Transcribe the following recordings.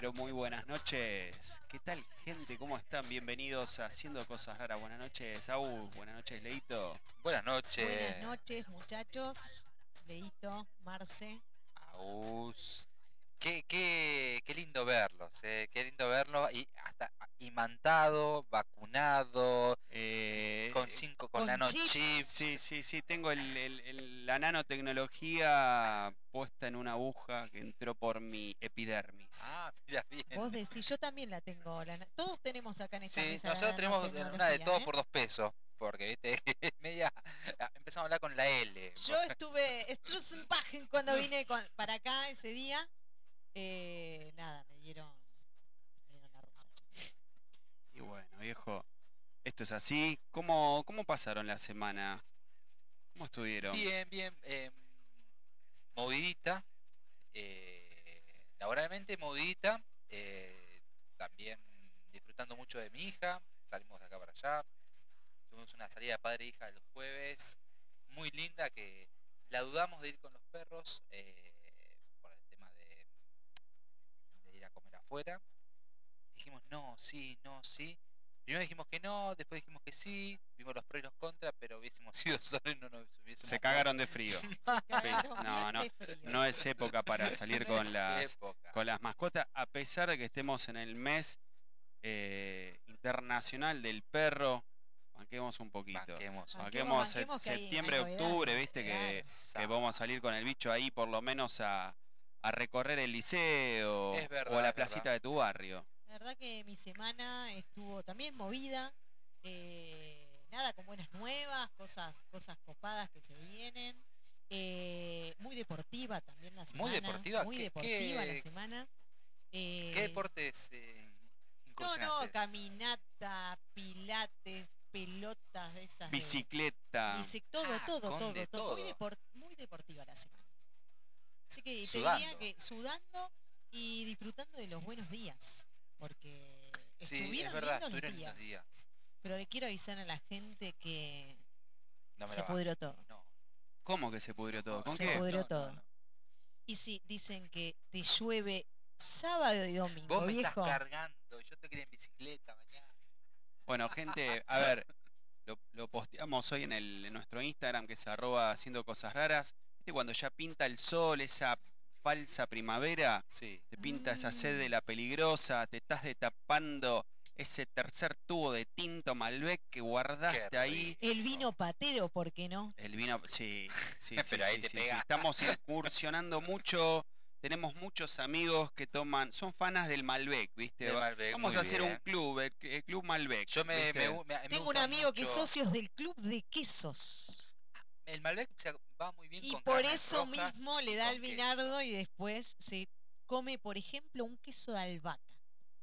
pero muy buenas noches. ¿Qué tal, gente? ¿Cómo están? Bienvenidos a Haciendo Cosas Raras. Buenas noches, Saúl. Buenas noches, Leito. Buenas noches. Buenas noches, muchachos. Leito, Marce. Aus. Qué, qué, qué lindo verlos, eh. qué lindo verlos y hasta imantado, vacunado, Eh, con cinco, con, con nanochips. chips. Sí, sí, sí. Tengo el- el- el- la nanotecnología puesta en una aguja que entró por mi epidermis. Ah, mira bien. Vos decís, yo también la tengo. la todos tenemos acá en esta Sí, mesa. nosotros tenemos una de nanotecnología, todo ¿eh? por dos pesos, porque viste, media empezamos a hablar con la L. Yo estuve Strussenbachen cuando vine con- para acá ese día. Eh, nada, me dieron, me dieron la rosa. Y bueno, viejo, esto es así. ¿Cómo, cómo pasaron la semana? ¿Cómo estuvieron? Bien, bien. eh, movidita. eh, laboralmente movidita. eh, también disfrutando mucho de mi hija. Salimos de acá para allá. Tuvimos una salida de padre e hija el jueves. Muy linda que la dudamos de ir con los perros. eh, por el tema de ir a comer afuera. Dijimos no, sí, no, sí. Primero dijimos que no, después dijimos que sí, vimos los pros y los contras, pero hubiésemos ido solos y no nos hubiésemos Se cagaron de frío. Cagaron No, no. No es época para salir No con las, época. con las mascotas, a pesar de que estemos en el mes eh, internacional del perro. Banquemos un poquito. Banquemos. Banquemos hay- septiembre, hay octubre, novedades, viste que, vamos a salir con el bicho ahí por lo menos a, a recorrer el liceo verdad, o la placita verdad. de tu barrio. Verdad que mi semana estuvo también movida. eh, nada, con buenas nuevas, cosas, cosas copadas que se vienen. eh, muy deportiva también la semana. Muy deportiva, Muy ¿qué- deportiva qué- la semana. eh, ¿Qué deportes eh, No, no, caminata, pilates, pelotas de esas. de- Bicicleta. bici- todo, Ah, todo, con todo, de todo. Muy, todo. depor- muy deportiva la semana. Así que te Sudando. diría que sudando y disfrutando de los buenos días. Porque Sí, estuvieron es verdad, lindos los estuvieron días. Pero le quiero avisar a la gente que No se pudrió todo. No. ¿Cómo que se pudrió todo? ¿Con Se qué? pudrió No, todo. no. Y sí, dicen que te llueve sábado y domingo, Vos me viejo. estás cargando, yo te quería en bicicleta mañana. Bueno, gente, a ver, lo, lo posteamos hoy en, el, en nuestro Instagram, que es arroba haciendo cosas raras. ¿Viste cuando ya pinta el sol, esa falsa primavera? Sí. Te pinta esa sed de la peligrosa, te estás destapando ese tercer tubo de tinto Malbec que guardaste ahí. El vino patero, ¿por qué no? El vino, sí, sí, sí, Pero ahí sí, te sí, pega. sí. Estamos incursionando mucho. Tenemos muchos amigos que toman, son fanas del Malbec, ¿viste? Del Va- Malbec, Vamos a hacer bien. un club, el, el Club Malbec. Yo me, ¿viste? me, gu- me- me Tengo un amigo que es socios del club de quesos. El Malbec se va muy bien Y con por eso rojas mismo le da queso. vinardo y después se come, por ejemplo, un queso de albahaca.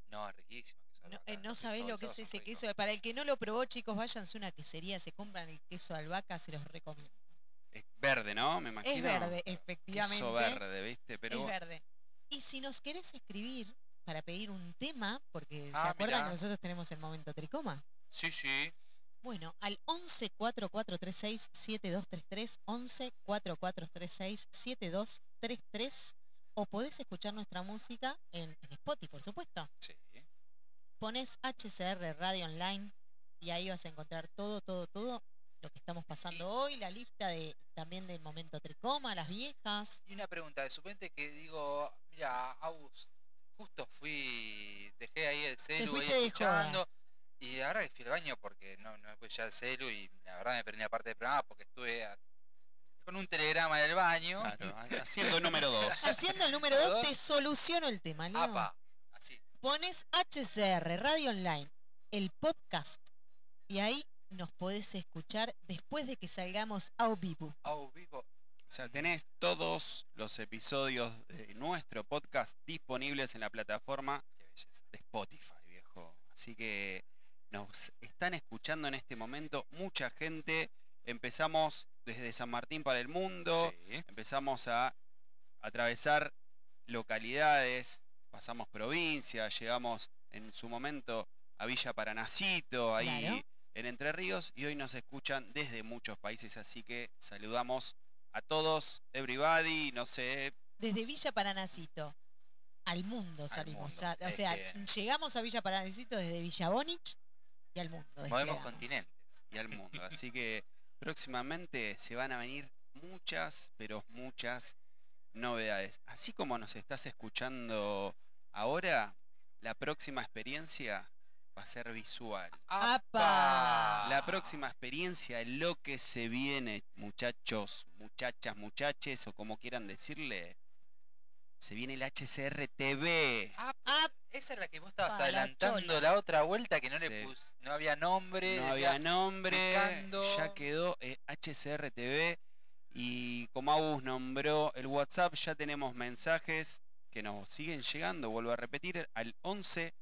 No, es riquísimo. queso de No, albahaca, eh, no sabés lo que es ese queso. Para el que no lo probó, chicos, váyanse a una quesería, se compran el queso de albahaca, se los recomiendo. Es verde, ¿no? Me imagino. Es verde, efectivamente. Queso verde, ¿viste? Pero Es verde. Y si nos querés escribir para pedir un tema, porque ¿se Ah, acuerdan mirá. que nosotros tenemos el momento tricoma? Sí, sí. Bueno, al 11 4436 7233, 11 4436 7233, o podés escuchar nuestra música en, en Spotify, por supuesto. Sí. Pones HCR Radio Online y ahí vas a encontrar todo, todo, todo lo que estamos pasando hoy, la lista de también del momento tricoma, las viejas. Y una pregunta, de suplente que digo, mira, Agus, justo fui, dejé ahí el celu ahí escuchando. Y ahora que fui al baño porque no, no ya el celu y la verdad me perdí la parte del programa porque estuve a- con un telegrama en el baño. Claro, haciendo número dos. Haciendo el número 2 te soluciono el tema, Leo. Apa, así. Pones HCR, Radio Online, el podcast, y ahí nos podés escuchar después de que salgamos a vivo. Au vivo. O sea, tenés todos los episodios de nuestro podcast disponibles en la plataforma de Spotify, viejo. Así que nos están escuchando en este momento mucha gente. Empezamos desde San Martín para el mundo, Sí. empezamos a atravesar localidades, pasamos provincias, llegamos en su momento a Villa Paranacito, ahí Claro. en Entre Ríos, y hoy nos escuchan desde muchos países, así que saludamos a todos, everybody, no sé, Desde Villa Paranacito al mundo salimos. mundo. ya, o Es sea, que- llegamos a Villa Paranacito desde Villa Bonich y al mundo. Movemos continentes. y al mundo. Así que próximamente se van a venir muchas, pero muchas novedades. Así como nos estás escuchando ahora, la próxima experiencia va a ser visual. ¡Apa! La próxima experiencia, lo que se viene, muchachos, muchachas, muchaches, o como quieran decirle, se viene el HCR TV. Ah, Ah, esa es la que vos estabas la adelantando la otra vuelta que no Sí. le pus, no había nombre. No decía, había nombre, picando. ya quedó eh, HCR TV y como Agus nombró el WhatsApp, ya tenemos mensajes que nos siguen llegando, vuelvo a repetir, al 11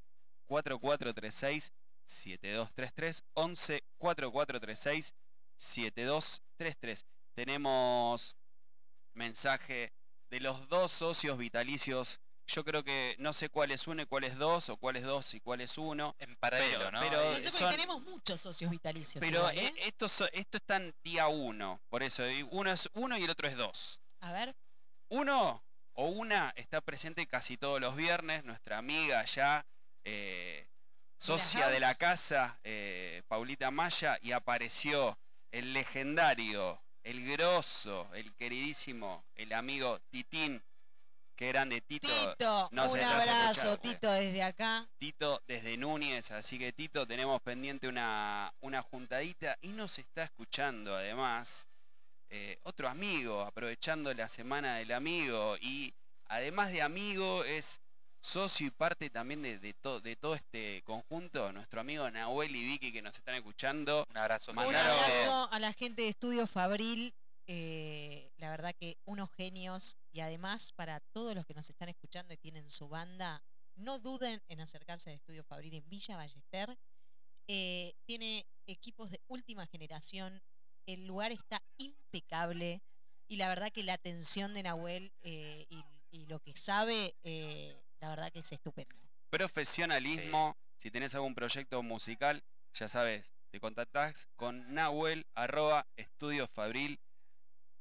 4436 7233 11 4436 7233. Tenemos mensaje de los dos socios vitalicios. Yo creo que no sé cuál es uno y cuál es dos, o cuál es dos y cuál es uno. En paralelo, Pero- ¿no? pero- no sé porque son- tenemos muchos socios vitalicios. Pero igual, eh, ¿eh? esto, so- esto está en día uno, por eso uno es uno y el otro es dos. A ver, Uno o una está presente casi todos los viernes, nuestra amiga ya, eh, socia de la casa, eh, Paulita Maya, y apareció el legendario, el grosso, el queridísimo, el amigo Titín, que grande Tito. Tito, no un abrazo, escuchar, Tito, desde acá. Tito desde Núñez, así que Tito tenemos pendiente una, una juntadita y nos está escuchando además eh, otro amigo, aprovechando la semana del amigo y además de amigo es socio y parte también de, de, to- de todo este conjunto, nuestro amigo Nahuel y Vicky que nos están escuchando. Un abrazo. Un Mandaron- gigante. abrazo a la gente de Estudio Fabril. eh, la verdad que unos genios y además para todos los que nos están escuchando y tienen su banda, no duden en acercarse a Estudio Fabril en Villa Ballester. Eh, tiene equipos de última generación, el lugar está impecable y la verdad que la atención de Nahuel eh, y, y lo que sabe, eh, la verdad que es estupendo. Profesionalismo, si tenés algún proyecto musical, ya sabes, te contactás con Nahuel, arroba Estudio Fabril.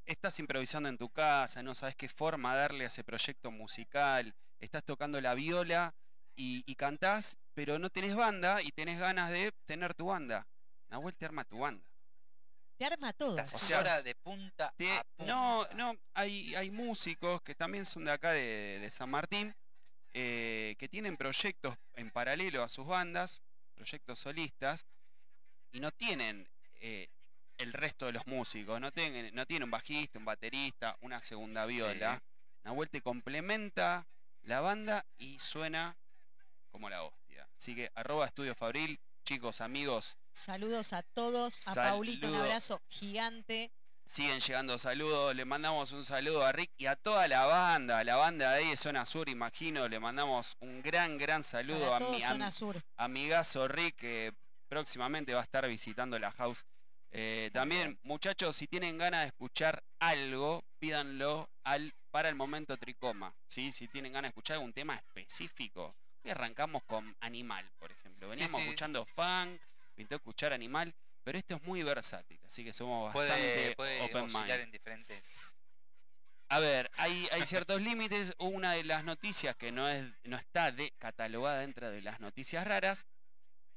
Estás improvisando en tu casa, no sabes qué forma darle a ese proyecto musical, estás tocando la viola y, y cantás, pero no tenés banda y tenés ganas de tener tu banda. Nahuel te arma tu banda. Te arma todo. Asesora sea, de punta Te- a punta. no, no, hay, hay músicos que también son de acá de, de San Martín, eh, que tienen proyectos en paralelo a sus bandas, proyectos solistas, y no tienen eh, el resto de los músicos, no tienen, no tienen un bajista, un baterista, una segunda viola. Nahuel te complementa la banda y suena como la hostia. Así que arroba Estudio Fabril, chicos, amigos, Saludos a todos, a Paulito un abrazo gigante. Siguen llegando saludos, le mandamos un saludo a Rick y a toda la banda, a la banda de ahí de Zona Sur, imagino, le mandamos un gran, gran saludo Para a mi Zona am- Sur. amigazo Rick, que próximamente va a estar visitando la house. Eh, también, muchachos, si tienen ganas de escuchar algo, pídanlo al para el momento tricoma. ¿sí? Si tienen ganas de escuchar algún tema específico, hoy arrancamos con Animal, por ejemplo. Sí, Veníamos sí. escuchando funk, pintó escuchar Animal, pero esto es muy versátil, así que somos Puede, bastante puede open mind. en diferentes. A ver, hay, hay ciertos límites. Una de las noticias que no, es, no está de, catalogada dentro de las noticias raras,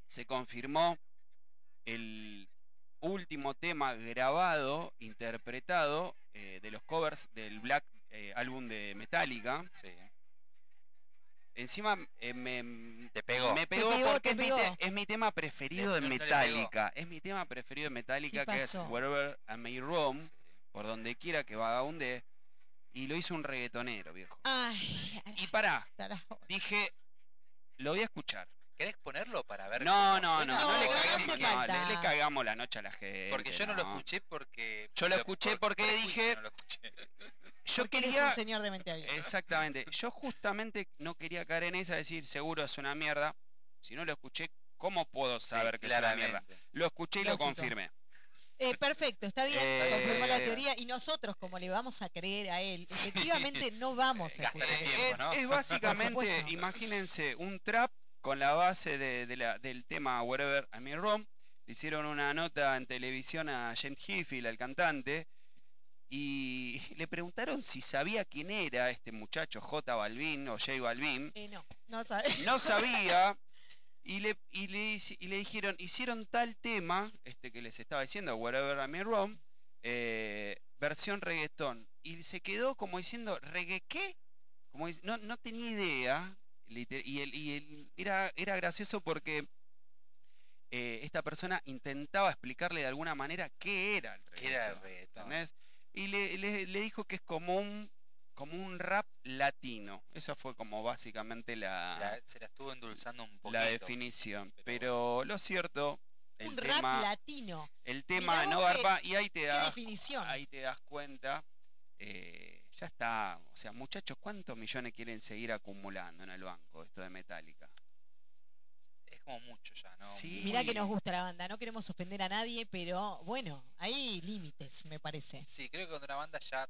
se confirmó el último tema grabado, interpretado eh, de los covers del Black eh, álbum de Metallica. Sí. Encima eh, me, Te pegó. me pegó, pegó, porque te es mi, pegó. te- es mi tema preferido de. Metallica. Es mi tema preferido de Metallica, ¿Qué que es? Wherever I May Roam, Sí. por donde quiera que vagabunde. Y lo hizo un reggaetonero, viejo. Ay, Y pará, dije, lo voy a escuchar. ¿Querés ponerlo para ver? No, no, no, no, No, le, cagamos, no, le- le cagamos la noche a la gente. Porque yo no lo escuché porque... Yo lo escuché porque prejuicio dije- no lo escuché. Yo Porque eres quería, un señor de mente abierta. Exactamente. Yo justamente no quería caer en esa, decir, seguro es una mierda. Si no lo escuché, ¿cómo puedo Sí, saber que es una mierda? Lo escuché y lo confirmé. Eh, perfecto, está bien, Eh, confirmó la teoría. Y nosotros, como le vamos a creer a él, Sí. efectivamente no vamos a escuchar. tiempo, Es, ¿no? es básicamente, supuesto. imagínense, un trap con la base de, de la- del tema Wherever I May Roam. Le hicieron una nota en televisión a James Hetfield, al cantante, y le preguntaron si sabía quién era este muchacho, J Balvin o J Balvin. Eh, no, no sabes. no sabía y le, y le, y le dijeron, hicieron tal tema, este que les estaba diciendo, Wherever I May Roam, eh, versión reggaetón. Y se quedó como diciendo, ¿reggae qué? Como no, no tenía idea. Y, el, y el- era, era gracioso porque eh, esta persona intentaba explicarle de alguna manera qué era el reggaetón. ¿Qué era el reggaetón? Y le, le- le dijo que es como un, como un rap latino. Esa fue como básicamente la, Se la, se la estuvo endulzando un poquito. la definición. pero Pero lo cierto, el Un rap tema, latino. el tema Mirá no garpa y ahí te das, definición. ahí te das cuenta. eh, ya está, o sea, muchachos, ¿cuántos millones quieren seguir acumulando en el banco esto de Metallica? Como mucho ya, ¿no? Sí. Mirá que nos gusta la banda, no queremos ofender a nadie, pero bueno, hay límites, me parece. Sí, creo que cuando una banda ya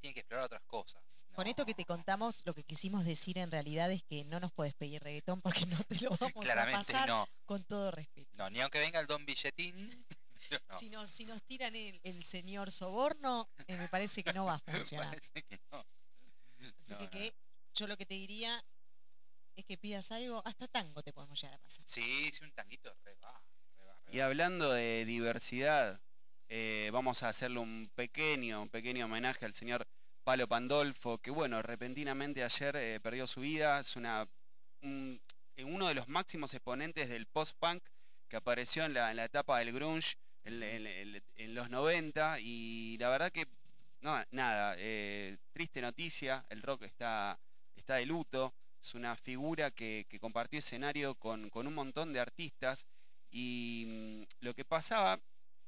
tiene que explorar otras cosas. Con esto que te contamos, lo que quisimos decir en realidad es que no nos puedes pedir reggaetón porque no te lo vamos a Claramente pasar no. con todo respeto. No, ni aunque venga el Don Billetín. no. Si, nos, si nos tiran el, el señor soborno, eh, me parece que no va a Me funcionar. parece que no. Así No, que, no. que yo lo que te diría es que pidas algo, hasta tango te podemos llegar a pasar. Sí, sí, un tanguito re va. Re va, re Y hablando de diversidad, eh, vamos a hacerle un pequeño, un pequeño homenaje al señor Palo Pandolfo, que bueno, repentinamente ayer eh, perdió su vida. Es una, un- eh, uno de los máximos exponentes del post-punk que apareció en la, en la etapa del grunge en, en- en- en los 90 y la verdad que, no, nada, eh, triste noticia, el rock está, está de luto, es una figura que, compartió escenario con, con un montón de artistas y mm, lo que pasaba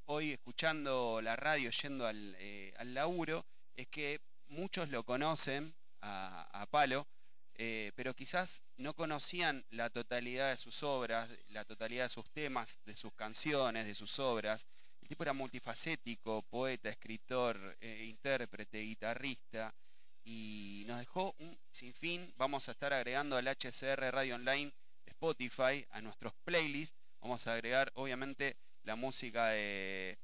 hoy escuchando la radio, yendo al, eh, al laburo, es que muchos lo conocen a, a Palo, eh, pero quizás no conocían la totalidad de sus obras, la totalidad de sus temas, de sus canciones, de sus obras. El tipo era multifacético, poeta, escritor, eh, intérprete, guitarrista, y nos dejó un sinfín. Vamos a estar agregando al HCR Radio Online de Spotify a nuestros playlists. Vamos a agregar, obviamente, la música de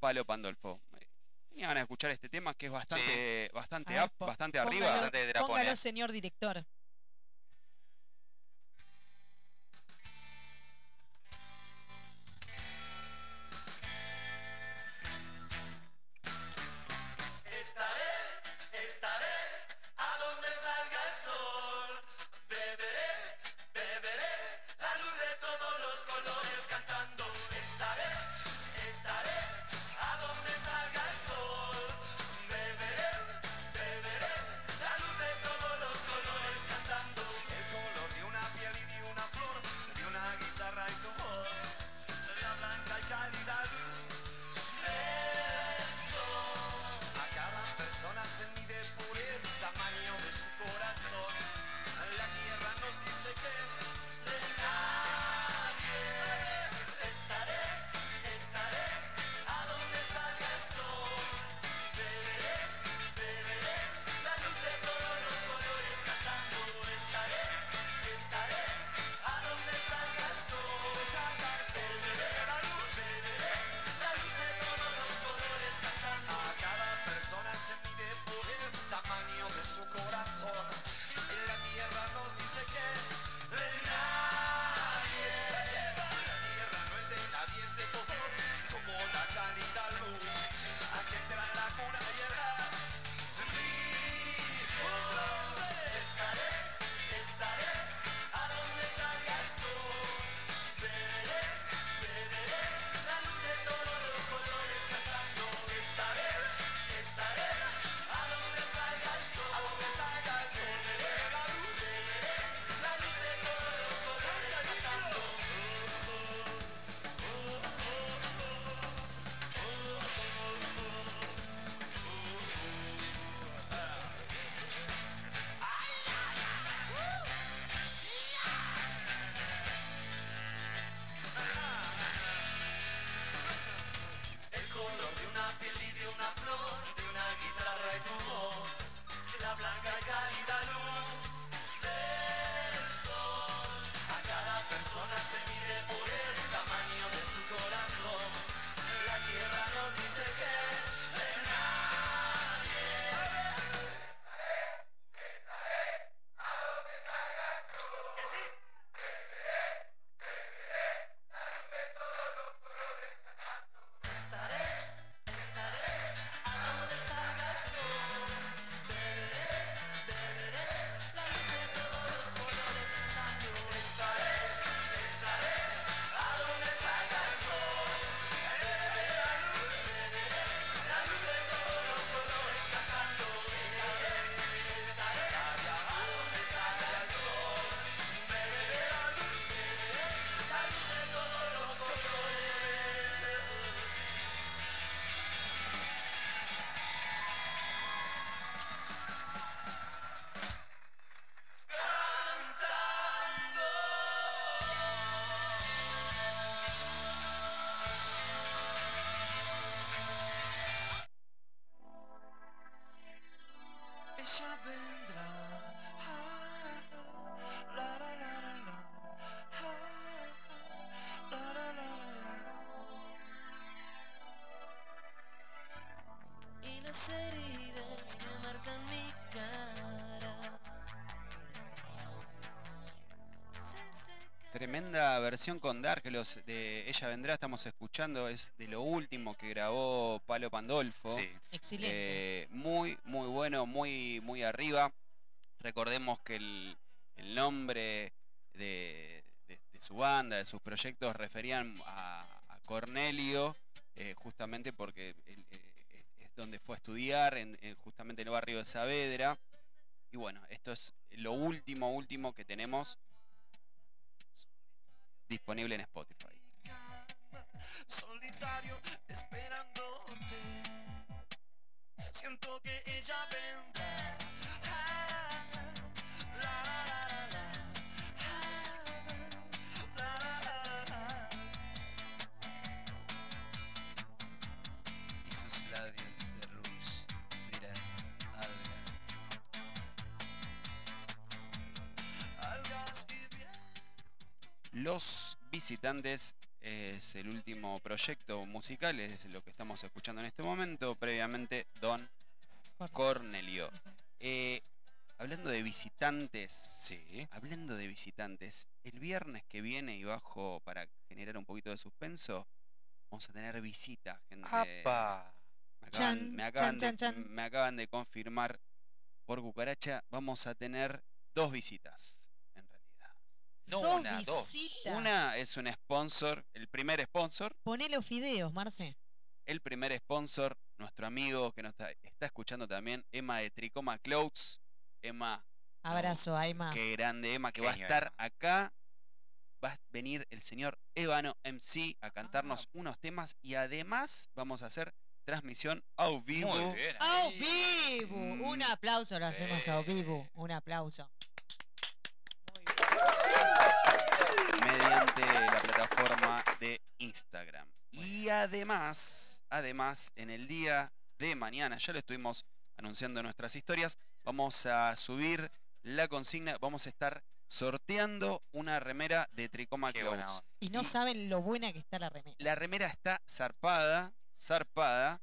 Palo Pandolfo. Tenía ganas de escuchar este tema que es bastante, bastante A ver, up, bastante póngalo, arriba. Bastante póngalo, señor director. Tremenda versión con Dark, los de Ella Vendrá, estamos escuchando, es de lo último que grabó Palo Pandolfo. Sí. Excelente. Eh, muy, muy bueno, muy, muy arriba. Recordemos que el, el nombre de, de- de su banda, de sus proyectos, referían a, a Cornelio, eh, justamente porque él, eh, es donde fue a estudiar, en, en- justamente en el barrio de Saavedra. Y bueno, esto es lo último, último que tenemos disponible en es el último proyecto musical, es lo que estamos escuchando en este momento. Previamente, Don. Cornelio. Eh, hablando de visitantes, Sí. hablando de visitantes, el viernes que viene y bajo para generar un poquito de suspenso, vamos a tener visita, gente. ¡Apa! Me acaban, Chan, me acaban chan, de, chan, me acaban de confirmar por cucaracha, vamos a tener dos visitas. No Dos una, dos. visitas. Una es un sponsor, el primer sponsor, Ponele los fideos, Marce. el primer sponsor, nuestro amigo que nos está, está escuchando también, Emma de Tricoma Clothes. Emma, Abrazo, Aima. qué grande Emma, que va a estar Emma. acá. Va a venir el señor Ébano MC a cantarnos Ah. unos temas y además vamos a hacer transmisión au vivo. Muy bien. ¡Au vivo! Mm. Un aplauso lo hacemos a vivo. Un aplauso. Mediante la plataforma de Instagram. Y además, además, en el día de mañana, ya lo estuvimos anunciando en nuestras historias, vamos a subir la consigna, vamos a estar sorteando una remera de Tricoma onda. Y no Y- saben lo buena que está la remera. La remera está zarpada, zarpada.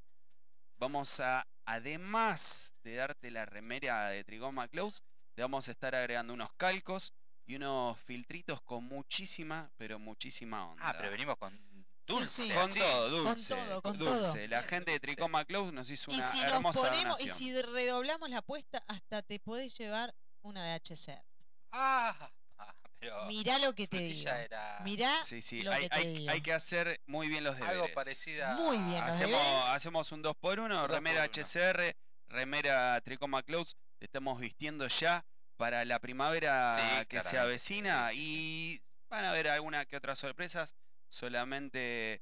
Vamos a, además de darte la remera de Tricoma Clothes, te vamos a estar agregando unos calcos y unos filtritos con muchísima, pero muchísima onda. Ah, pero venimos con dulce. sí. Con todo, dulce. todo, con dulce. todo. La gente de. Tricoma Clothes nos hizo Y una si nos ponemos, y si redoblamos la apuesta, hasta te podés llevar una de HCR. Ah, ah, pero Mirá lo que te digo. era Mirá Sí, sí, lo hay, que te hay- digo. hay que hacer muy bien los deberes. algo parecida. Muy bien, los Hacemos, deberes. hacemos un 2x1, Un dos remera por uno. HCR, remera Tricoma Clothes, te estamos vistiendo ya para la primavera Sí, que se avecina sí, sí, y van a haber alguna que otras sorpresas, solamente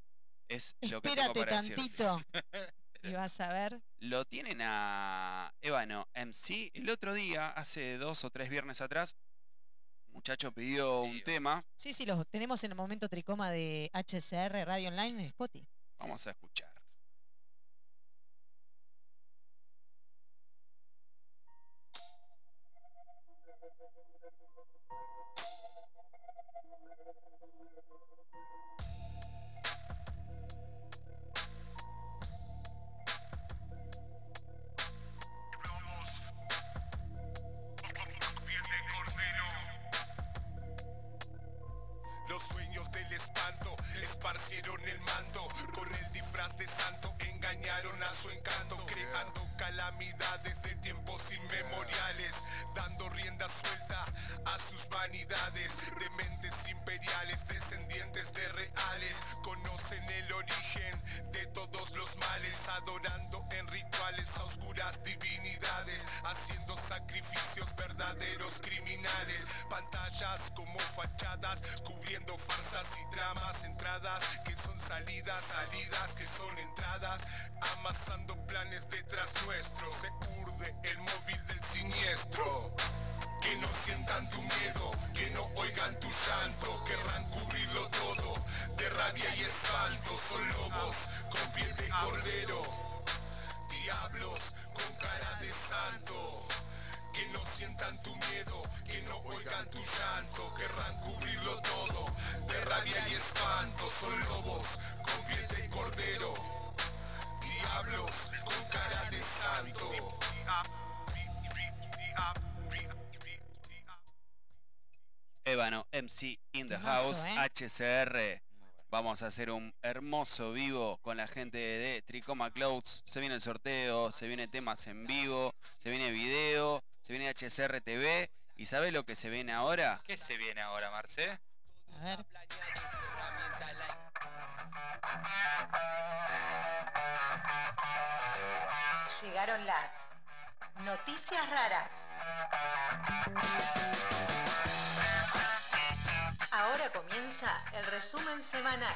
es lo que tengo Espérate para decir. tantito y vas a ver. Lo tienen a Ébano MC. El otro día, hace dos o tres viernes atrás, un muchacho pidió un Sí, tema. Sí, sí, los tenemos en el momento tricoma de HCR Radio Online en Spotify. Vamos a escuchar. A su encanto Creando calamidades de tiempos inmemoriales Dando rienda suelta a sus vanidades De mentes imperiales, descendientes de reales Conocen el origen de todos los males Adorando en rituales a oscuras divinidades Haciendo sacrificios verdaderos criminales Pantallas como fachadas Cubriendo farsas y tramas Entradas que son salidas Salidas que son entradas Amasando planes detrás nuestro Se urde el móvil del siniestro que no sientan tu miedo, que no oigan tu llanto, querrán cubrirlo todo de rabia y espanto. Son lobos con piel de cordero, diablos con cara de santo. Que no sientan tu miedo, que no oigan tu llanto, querrán cubrirlo todo de rabia y espanto. Son lobos con piel de cordero, diablos con cara de santo. Ébano, MC in the house, ¿eh? HCR. Bueno. Vamos a hacer un hermoso vivo con la gente de Tricoma Clouds. Se viene el sorteo, se viene temas en vivo, se viene video, se viene HCR TV. ¿Y sabe lo que se viene ahora? ¿Qué se viene ahora, Marce? A ver. Llegaron las noticias raras. Ahora comienza el resumen semanal.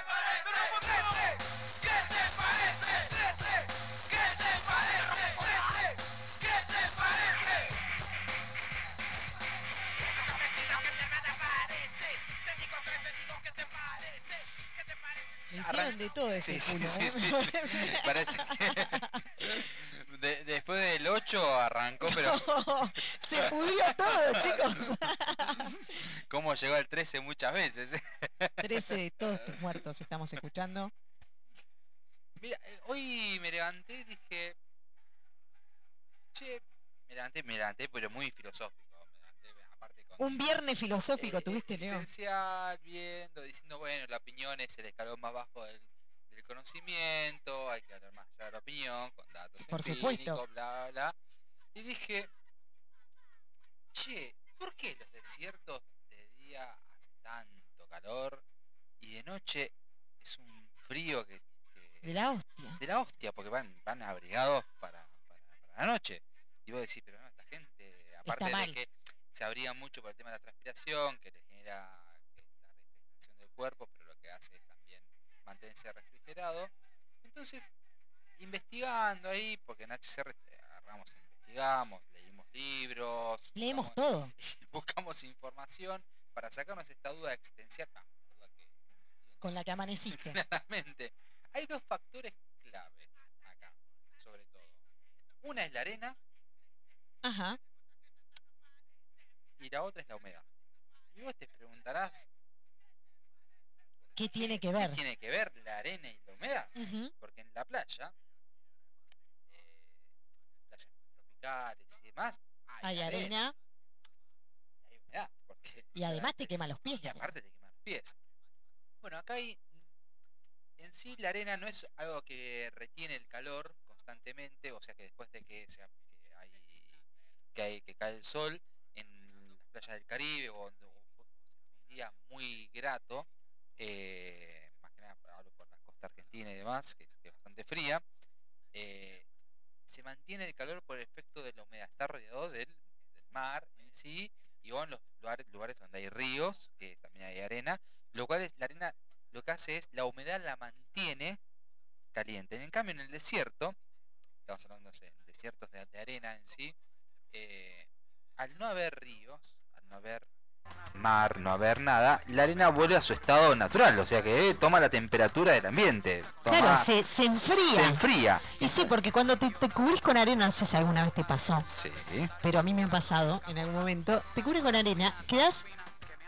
todo ese Sí, culo, sí, ¿eh? sí. Parece que de- después del 8 arrancó, pero Se pudrió todo, chicos. cómo llegó al 13 muchas veces. 13 de todos tus muertos estamos escuchando. Mira, eh, hoy me levanté y dije, che, me levanté, me levanté, pero muy filosófico. Aparte con Un viernes filosófico eh, tuviste, Leo. viendo, diciendo, bueno, la opinión es el escalón más bajo del, del conocimiento, hay que hablar más allá de la opinión, con datos Por supuesto. bla, bla. Y dije, che, ¿por qué los desiertos de día hace tanto calor y de noche es un frío que... que- De la hostia. de la hostia, porque van, van abrigados para, para, para la noche. Y vos decís, pero no, esta gente, aparte de que se abriga mucho por el tema de la transpiración, que le genera que la refrigeración del cuerpo, pero lo que hace es también mantenerse refrigerado. Entonces, investigando ahí, porque en HCR agarramos, investigamos, leímos libros, Leemos buscamos- todo. buscamos información para sacarnos esta duda existencial. duda que Con la que amaneciste. claramente. Hay dos factores claves acá, sobre todo. Una es la arena Ajá. Y la otra es la humedad. Y vos te preguntarás, ¿Qué tiene que ver? ¿qué tiene que ver la arena y la humedad? Porque en la playa, eh, playas tropicales y demás, hay, Hay arena y hay humedad. Porque y además te quema los pies. Y aparte te queman los pies. Bueno, acá hay. En sí, la arena no es algo que retiene el calor constantemente, o sea que después de que, se, que, hay, que, hay- que cae el sol en playas del Caribe o, o- o un día muy grato, eh, más que nada hablo por la costa argentina y demás, que es, bastante fría, eh, se mantiene el calor por el efecto de la humedad, está rodeado del, mar en sí y o en los lugares, lugares donde hay ríos, que también hay arena, lo cual es la arena lo que hace es la humedad la mantiene caliente. En cambio en el desierto, estamos hablando en desiertos de, de arena en sí, eh, al no haber ríos, no haber mar, no haber nada, la arena vuelve a su estado natural, o sea que eh, toma la temperatura del ambiente. Claro, se, se enfría. Se enfría. Y sí, porque cuando te, te cubrís con arena, no sé si alguna vez te pasó, Sí. pero a mí me ha pasado en algún momento, te cubres con arena, quedas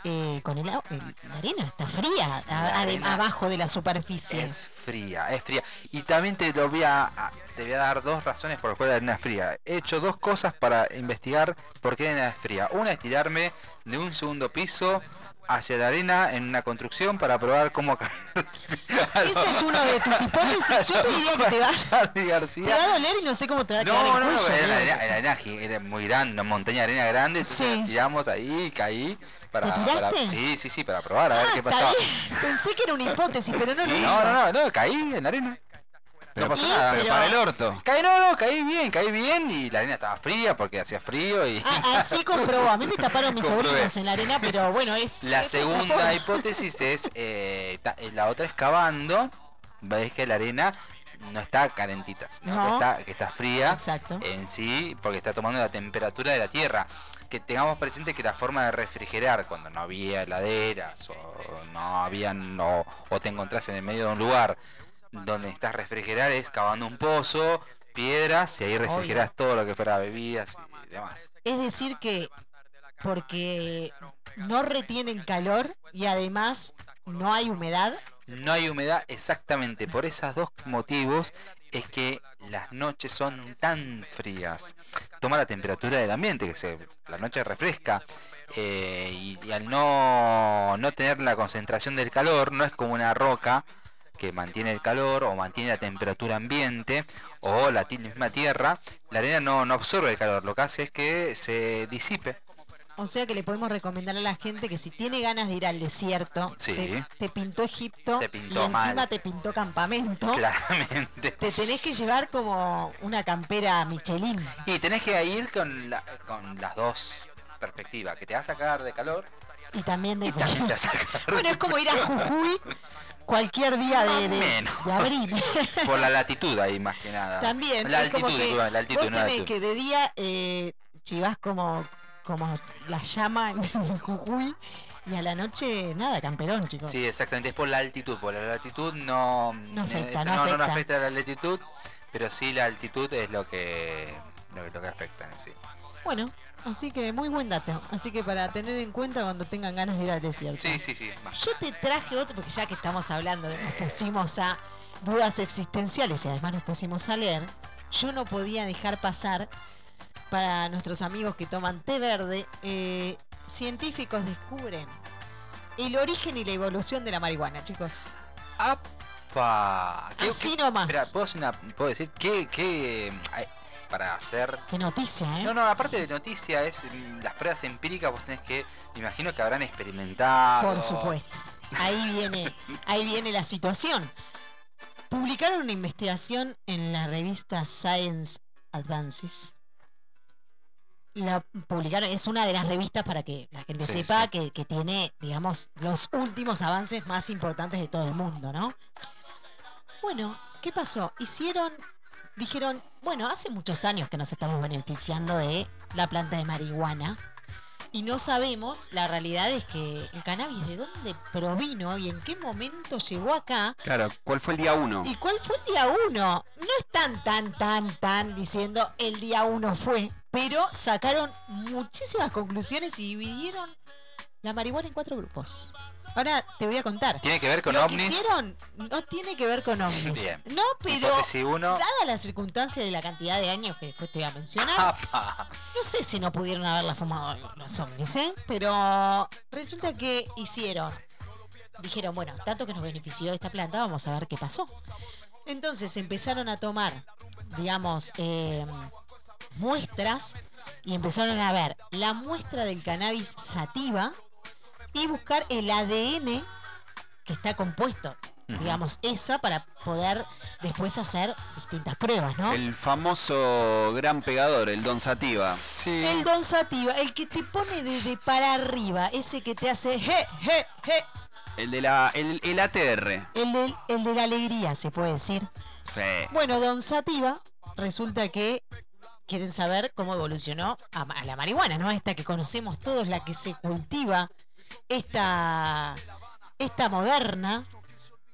eh, con el, agua- el- la arena, está fría a- arena abajo de la superficie. Es fría, es fría. Y también te lo voy a, a- te voy a dar dos razones por las cuales la arena es fría. He hecho dos cosas para investigar por qué la arena es fría. Una es tirarme de un segundo piso hacia la arena en una construcción para probar cómo caer. Esa es una de tus hipótesis. Yo te diría que te va, Charly te García. va a doler y no sé cómo te va a quedar No, el no, no, era, la Leo. arena, era gi- era muy grande, una montaña de arena grande, entonces Sí. tiramos ahí, caí para, ¿Te para- tiraste? sí, sí, sí, para probar a ver Ah, qué está pasaba. bien. Pensé que era una hipótesis, pero no lo No, hizo. no, no, no, caí en la arena. No pasó nada. Pero Pero- para el orto. Caí, no, no, caí bien, caí bien y la arena estaba fría porque hacía frío y... Ah, así comprobó. A mí me taparon mis Comprobé. sobrinos en la arena, pero bueno, es. La es segunda hipótesis es eh, ta- eh, la otra excavando, ves que la arena no está calentita, sino No. que, está, que está fría Exacto. en sí porque está tomando la temperatura de la tierra. Que tengamos presente que la forma de refrigerar cuando no había heladeras o no habían o, o te encontrás en el medio de un lugar donde necesitas refrigerar es cavando un pozo, piedras y ahí refrigerás todo lo que fuera bebidas y demás. Es decir que porque no retienen calor y además no hay humedad. No hay humedad exactamente por esos dos motivos es que las noches son tan frías. Toma la temperatura del ambiente, que se, la noche refresca. eh, y, y al no, no tener la concentración del calor, no es como una roca que mantiene el calor o mantiene la temperatura ambiente o la misma tierra, la arena no, no absorbe el calor, lo que hace es que se disipe. O sea que le podemos recomendar a la gente que si tiene ganas de ir al desierto, Sí. te, te pintó Egipto Te pintó y encima mal. te pintó campamento, Claramente. te tenés que llevar como una campera Michelin. Y tenés que ir con, la- con las dos perspectivas, que te vas a cagar de calor Y también de y también te vas a cagar Bueno, es como ir a Jujuy cualquier día de, de- abril. por la latitud ahí más que nada. También, La como altitud, que la altitud, vos no tenés que de día eh, chivás como, como la llama en Jujuy y a la noche nada, camperón, chicos. Sí, exactamente, es por la altitud, por la latitud no... No afecta, eh, no no, afecta. afecta la latitud, pero sí la altitud es lo que, lo, que- lo que afecta en sí. Bueno, así que muy buen dato. Así que para tener en cuenta cuando tengan ganas de ir al desierto. Sí, sí, sí. más. Yo te traje otro, porque ya que estamos hablando, de- nos pusimos a dudas existenciales y además nos pusimos a leer, yo no podía dejar pasar para nuestros amigos que toman té verde, eh, científicos descubren el origen y la evolución de la marihuana, chicos. ¡Apa! ¿Qué- Así qué- nomás. espera, ¿puedo, hacer una- puedo decir qué, qué hay para hacer Qué noticia, ¿eh? No, no, aparte de noticia es las pruebas empíricas, vos tenés que, me imagino que habrán experimentado. Por supuesto. Ahí viene, ahí viene la situación. Publicaron una investigación en la revista Science Advances. La publicaron, es una de las revistas para que la gente Sí, sepa sí. Que, que tiene, digamos, los últimos avances más importantes de todo el mundo, ¿no? Bueno, ¿qué pasó? Hicieron, dijeron, bueno, hace muchos años que nos estamos beneficiando de la planta de marihuana y no sabemos, la realidad es que el cannabis de dónde provino y en qué momento llegó acá Claro, ¿cuál fue el día uno? y cuál fue el día uno. No están tan, tan, tan diciendo el día uno fue, pero sacaron muchísimas conclusiones y dividieron la marihuana en cuatro grupos. Ahora te voy a contar. Tiene que ver con Lo que ovnis. hicieron no tiene que ver con ovnis. Bien. No, pero 1. dada la circunstancia de la cantidad de años que después te voy a mencionar, Apa. no sé si no pudieron haberla fumado los ovnis, ¿eh? Pero resulta que hicieron. Dijeron, bueno, tanto que nos benefició esta planta, vamos a ver qué pasó. Entonces empezaron a tomar, digamos, eh, muestras y empezaron a ver la muestra del cannabis sativa y buscar el ADN que está compuesto, digamos, esa para poder después hacer distintas pruebas, ¿no? El famoso gran pegador, el Don Sativa. Sí. El Don Sativa, el que te pone desde para arriba, ese que te hace je, je, je. El de la. El, el ATR. El, del- el de la alegría, se puede decir. Sí. Bueno, Don Sativa, resulta que quieren saber cómo evolucionó a la marihuana, ¿no? Esta que conocemos todos, la que se cultiva, esta, esta moderna.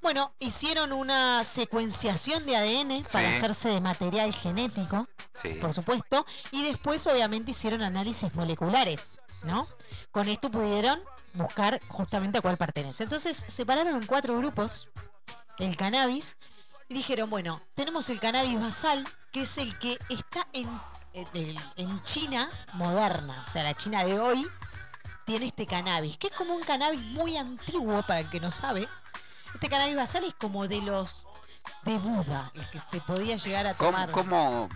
Bueno, hicieron una secuenciación de ADN para Sí. hacerse de material genético. Sí. por supuesto, y después obviamente hicieron análisis moleculares, ¿no? Con esto pudieron buscar justamente a cuál pertenece. Entonces separaron en cuatro grupos el cannabis y dijeron, bueno, tenemos el cannabis basal, que es el que está en, en, en China moderna, o sea, la China de hoy tiene este cannabis, que es como un cannabis muy antiguo para el que no sabe. Este cannabis basal es como de los de Buda, el que se podía llegar a ¿Cómo, tomar. cómo-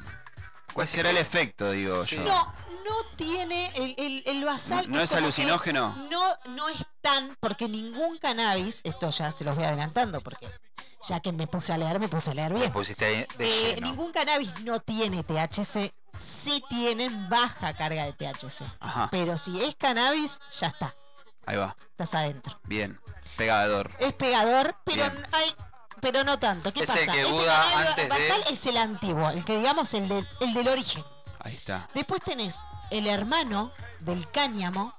¿Cuál será el efecto, digo Sí. yo? No, no tiene el, el, el basal. ¿No es que alucinógeno? No, no es tan, porque ningún cannabis, esto ya se los voy adelantando, porque ya que me puse a leer, me puse a leer bien. Pusiste de Eh, ningún cannabis no tiene THC, sí tienen baja carga de THC. Ajá, Pero si es cannabis, ya está, ahí va. estás adentro. Bien. Pegador. Es pegador, pero Bien. hay, pero no tanto. ¿Qué Es el pasa? que Este Buda antes de- basal es el antiguo, el que digamos el, del- el del origen. Ahí está. Después tenés el hermano del cáñamo,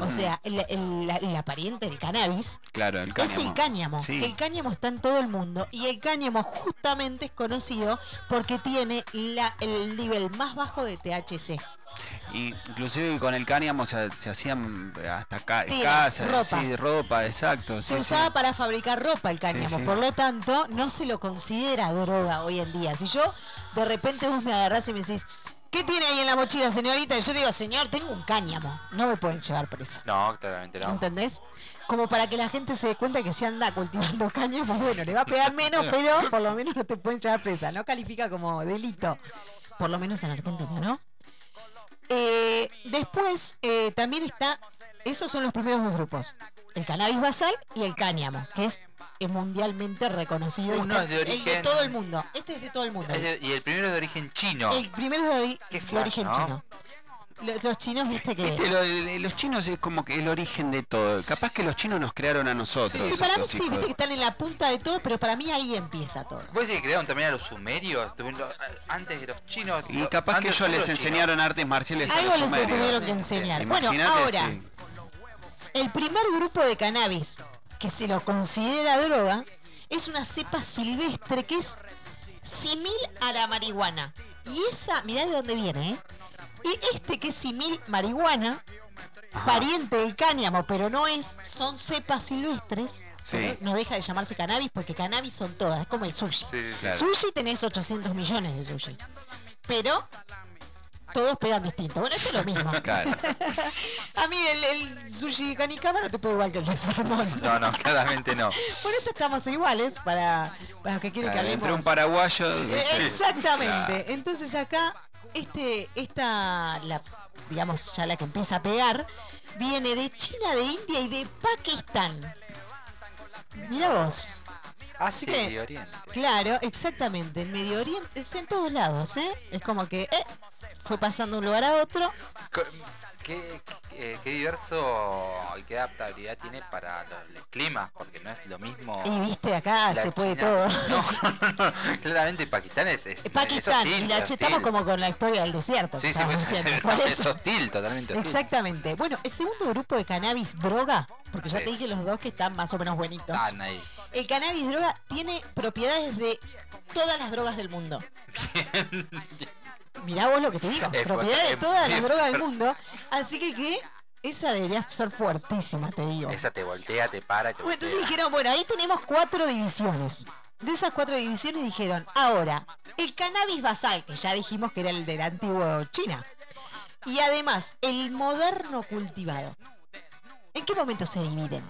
o Mm, sea, el, el- la, la pariente del cannabis, Claro, el es cáñamo. el cáñamo. Sí. El cáñamo está en todo el mundo y el cáñamo justamente es conocido porque tiene la- el nivel más bajo de THC. Y inclusive con el cáñamo se, se hacían hasta Telas, casas, ropa. sí, ropa, exacto. Se sí, usaba para fabricar ropa el cáñamo, por lo tanto no se lo considera droga hoy en día. Si yo de repente vos me agarrás y me decís, ¿qué tiene ahí en la mochila señorita? Y yo le digo, señor, tengo un cáñamo, no me pueden llevar presa. No, claramente no. ¿Entendés? Como para que la gente se dé cuenta que si anda cultivando cáñamo, bueno, le va a pegar menos, pero por lo menos no te pueden llevar presa. No califica como delito. Por lo menos en Argentina, ¿no? Eh, después eh, también está, esos son los primeros dos grupos. El cannabis basal y el cáñamo, que es mundialmente reconocido. Uno es de el de origen- todo el mundo. Este es de todo el mundo. De- y el primero es de origen chino. El primero es de, ori- Qué de flash, origen ¿no? chino. Los, los chinos, viste que... Lo de- los chinos es como que el origen de todo. Capaz que los chinos nos crearon a nosotros. Y para mí sí, viste que están en la punta de todo, pero para mí ahí empieza todo. ¿Vos decís que crearon también a los sumerios? Antes de los chinos. Y capaz que ellos les los chinos. enseñaron artes marciales a Algo los les sumerios. tuvieron que enseñar. Bueno, ahora, el primer grupo de cannabis que se lo considera droga es una cepa silvestre que es simil a la marihuana. Y esa, mirá de dónde viene, ¿eh? Y este que es simil marihuana, Ajá. pariente del cáñamo, pero no es, son cepas silvestres. Sí. No deja de llamarse cannabis porque cannabis son todas, es como el sushi. Sí. Claro. Sushi tenés 800 millones de sushi. Pero todos pegan distinto. Bueno, esto es lo mismo. Claro. A mí el, el sushi de canicama no te puede igual que el de salmón. No, no, claramente no. Por esto estamos iguales para, para los que quieren Claro, que entre un hablemos. paraguayo. Exactamente. Entonces acá, este, esta, la, digamos, ya la que empieza a pegar, viene de China, de India y de Pakistán. Mira vos. Ah, sí, que- Medio Oriente. Claro, exactamente. En Medio Oriente, es en todos lados, ¿eh? Es como que eh, fue pasando de un lugar a otro. ¿Qué, qué, eh, qué diverso y qué adaptabilidad tiene para los, climas? Porque no es lo mismo. Y viste, acá se puede todo. No, no, no, claramente Pakistán es. es Pakistán, es hostil, y la chetamos como con la historia del desierto. Sí, sí, pues, diciendo, es hostil, totalmente hostil. Exactamente. Bueno, el segundo grupo de cannabis droga, porque ya te dije los dos que están más o menos buenitos. Están ahí. El cannabis droga tiene propiedades de todas las drogas del mundo. Mirá vos lo que te digo. Es propiedades de las bien drogas del mundo. Así que, que esa debería ser fuertísima, te digo. Esa te voltea, te para, te Bueno, entonces voltea. dijeron, bueno, ahí tenemos cuatro divisiones. De esas cuatro divisiones dijeron, ahora, el cannabis basal, que ya dijimos que era el del antiguo China. Y además, el moderno cultivado. ¿En qué momento se dividen?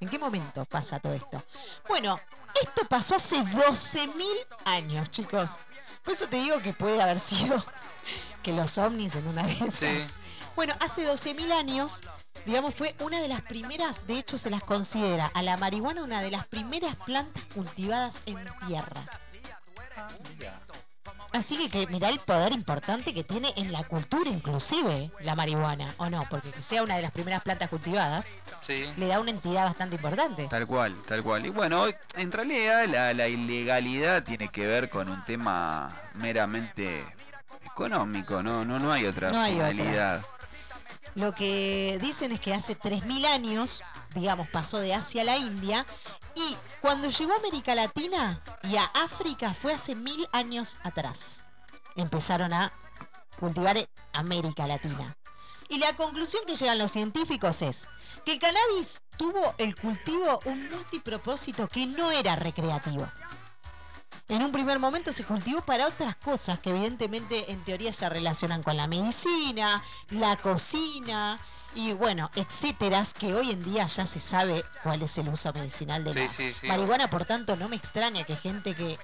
¿En qué momento pasa todo esto? Bueno, esto pasó hace 12.000 años, chicos. Por eso te digo que puede haber sido que los ovnis en una de esas. Sí. Bueno, hace 12.000 años, digamos, fue una de las primeras, de hecho se las considera a la marihuana una de las primeras plantas cultivadas en tierra. Mira. Así que, mirá el poder importante que tiene en la cultura inclusive la marihuana, ¿o no? Porque que sea una de las primeras plantas cultivadas Sí. le da una entidad bastante importante. Tal cual, tal cual. Y bueno, en realidad la, la ilegalidad tiene que ver con un tema meramente económico, no, no, no hay otra No hay otra. Lo que dicen es que hace 3.000 años, digamos, pasó de Asia a la India y cuando llegó a América Latina y a África fue hace mil años atrás. Empezaron a cultivar América Latina. Y la conclusión que llegan los científicos es que el cannabis tuvo el cultivo un multipropósito que no era recreativo. En un primer momento se cultivó para otras cosas que evidentemente en teoría se relacionan con la medicina, la cocina y bueno, etcétera, que hoy en día ya se sabe cuál es el uso medicinal de Sí, la sí, sí. marihuana, por tanto no me extraña que gente que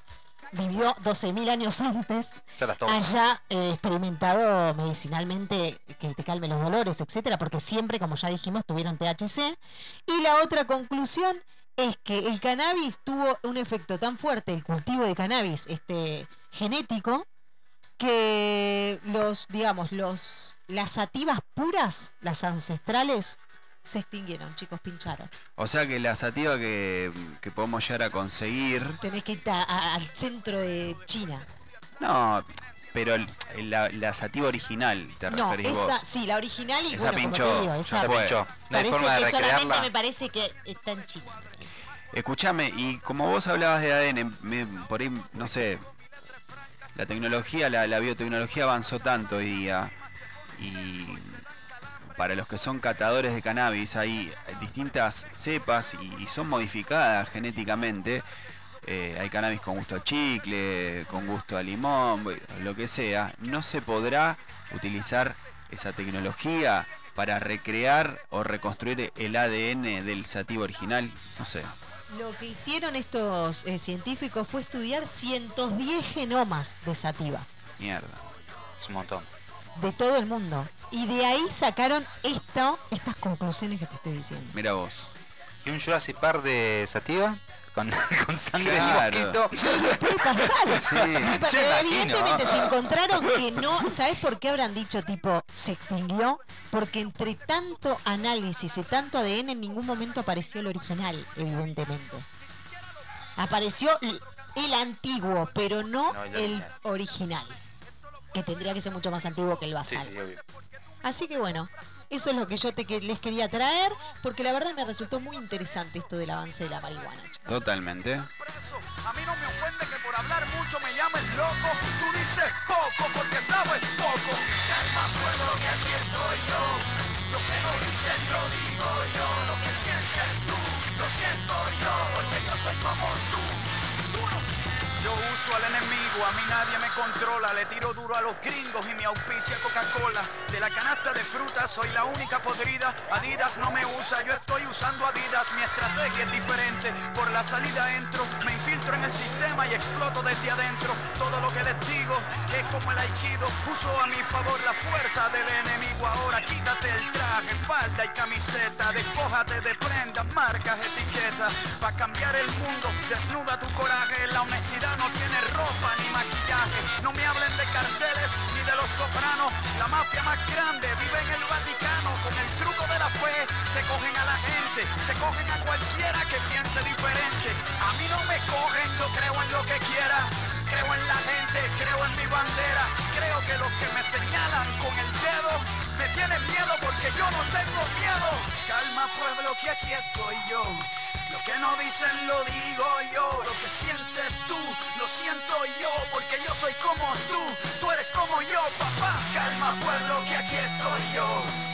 vivió 12.000 años antes haya eh, experimentado medicinalmente que te calme los dolores, etcétera, porque siempre, como ya dijimos, tuvieron THC. Y la otra conclusión es que el cannabis tuvo un efecto tan fuerte, el cultivo de cannabis este, genético, que los, digamos, los, las sativas puras, las ancestrales, se extinguieron, chicos, pincharon. O sea que la sativa que, que podemos llegar a conseguir. Tenés que ir a- a- al centro de China. No, pero el- la, la sativa original, te No, referís esa, vos. sí, la original y Esa bueno, como pinchó, te digo, ya esa pinchó. No hay parece forma de que solamente recrearla. me parece que está en China. Escúchame, y como vos hablabas de ADN, me- por ahí, no sé, la tecnología, la, biotecnología avanzó tanto hoy día y para los que son catadores de cannabis hay distintas cepas y, son modificadas genéticamente. Eh, hay cannabis con gusto a chicle, con gusto a limón, lo que sea. No se podrá utilizar esa tecnología para recrear o reconstruir el ADN del sativa original. No sé. Lo que hicieron estos eh, científicos fue estudiar 110 genomas de sativa Mierda. Es un montón. de todo el mundo. Y de ahí sacaron esto, estas conclusiones que te estoy diciendo. Mira vos. ¿Y un Jurassic Park de Sativa? Con, con sangre Claro. de mosquito. ¿Puede pasar? Sí. Pero Yo imagino. evidentemente se encontraron que no, ¿sabes por qué habrán dicho tipo se extinguió? Porque entre tanto análisis y tanto ADN en ningún momento apareció el original, evidentemente. Apareció el, antiguo, pero no, No, el original. Que tendría que ser mucho más antiguo que el Sí, basal. sí, obvio. Así que bueno, eso es lo que yo te, que les quería traer, porque la verdad me resultó muy interesante esto del avance de la marihuana. chicos. Totalmente. A mí no me ofende que por hablar mucho me llames loco. Tú dices poco porque sabes poco. Calma pueblo que aquí estoy yo. Lo que no dicen lo digo yo. Lo que sientes tú lo siento yo porque yo soy como tú. Yo uso al enemigo, a mí nadie me controla. Le tiro duro a los gringos y mi auspicia Coca-Cola. De la canasta de frutas soy la única podrida. Adidas no me usa, yo estoy usando Adidas. Mi estrategia es diferente. Por la salida entro, me infiltro en el sistema y exploto desde adentro. Todo lo que les digo es como el aikido. Uso a mi favor la fuerza del enemigo. Ahora quítate el traje, falda y camiseta. Despójate de prendas, marcas, etiquetas. Pa' cambiar el mundo, desnuda tu coraje. La honestidad no tiene ropa ni maquillaje. No me hablen de carteles ni de los sopranos. La mafia más grande vive en el Vaticano. Con el truco de la fe se cogen a la gente. Se cogen a cualquiera que piense diferente. A mí no me cogen, yo creo en lo que quiera. Creo en la gente, creo en mi bandera. Creo que los que me señalan con el dedo me tienen miedo porque yo no tengo miedo. Calma pueblo que aquí estoy yo. Lo que no dicen lo digo yo, lo que sientes tú, lo siento yo, porque yo soy como tú, tú eres como yo, papá. Calma pueblo que aquí estoy yo.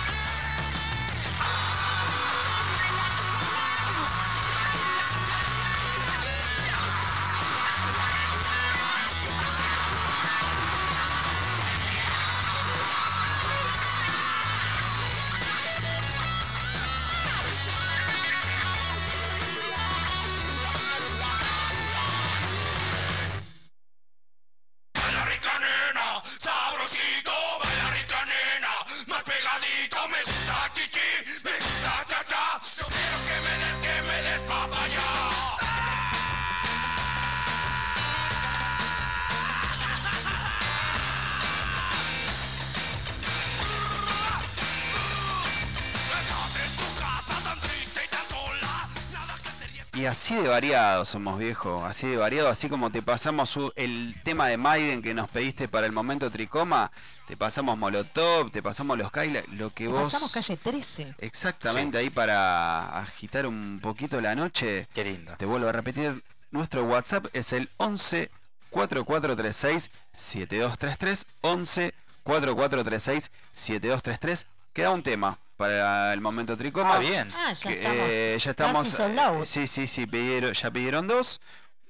Así de variados somos, viejo. Así de variado, así como te pasamos el tema de Maiden que nos pediste para el momento tricoma, te pasamos Molotov, te pasamos los Kaila, lo que Te vos... Pasamos calle 13. Exactamente, ahí para agitar un poquito la noche. Qué lindo. Te vuelvo a repetir, nuestro WhatsApp es el 11 4436 7233 11 4436 7233. Queda un tema para el momento tricoma. Ah, bien. Ah, ya que, estamos. eh, ya estamos eh, sí, sí, sí, pidieron, ya pidieron dos.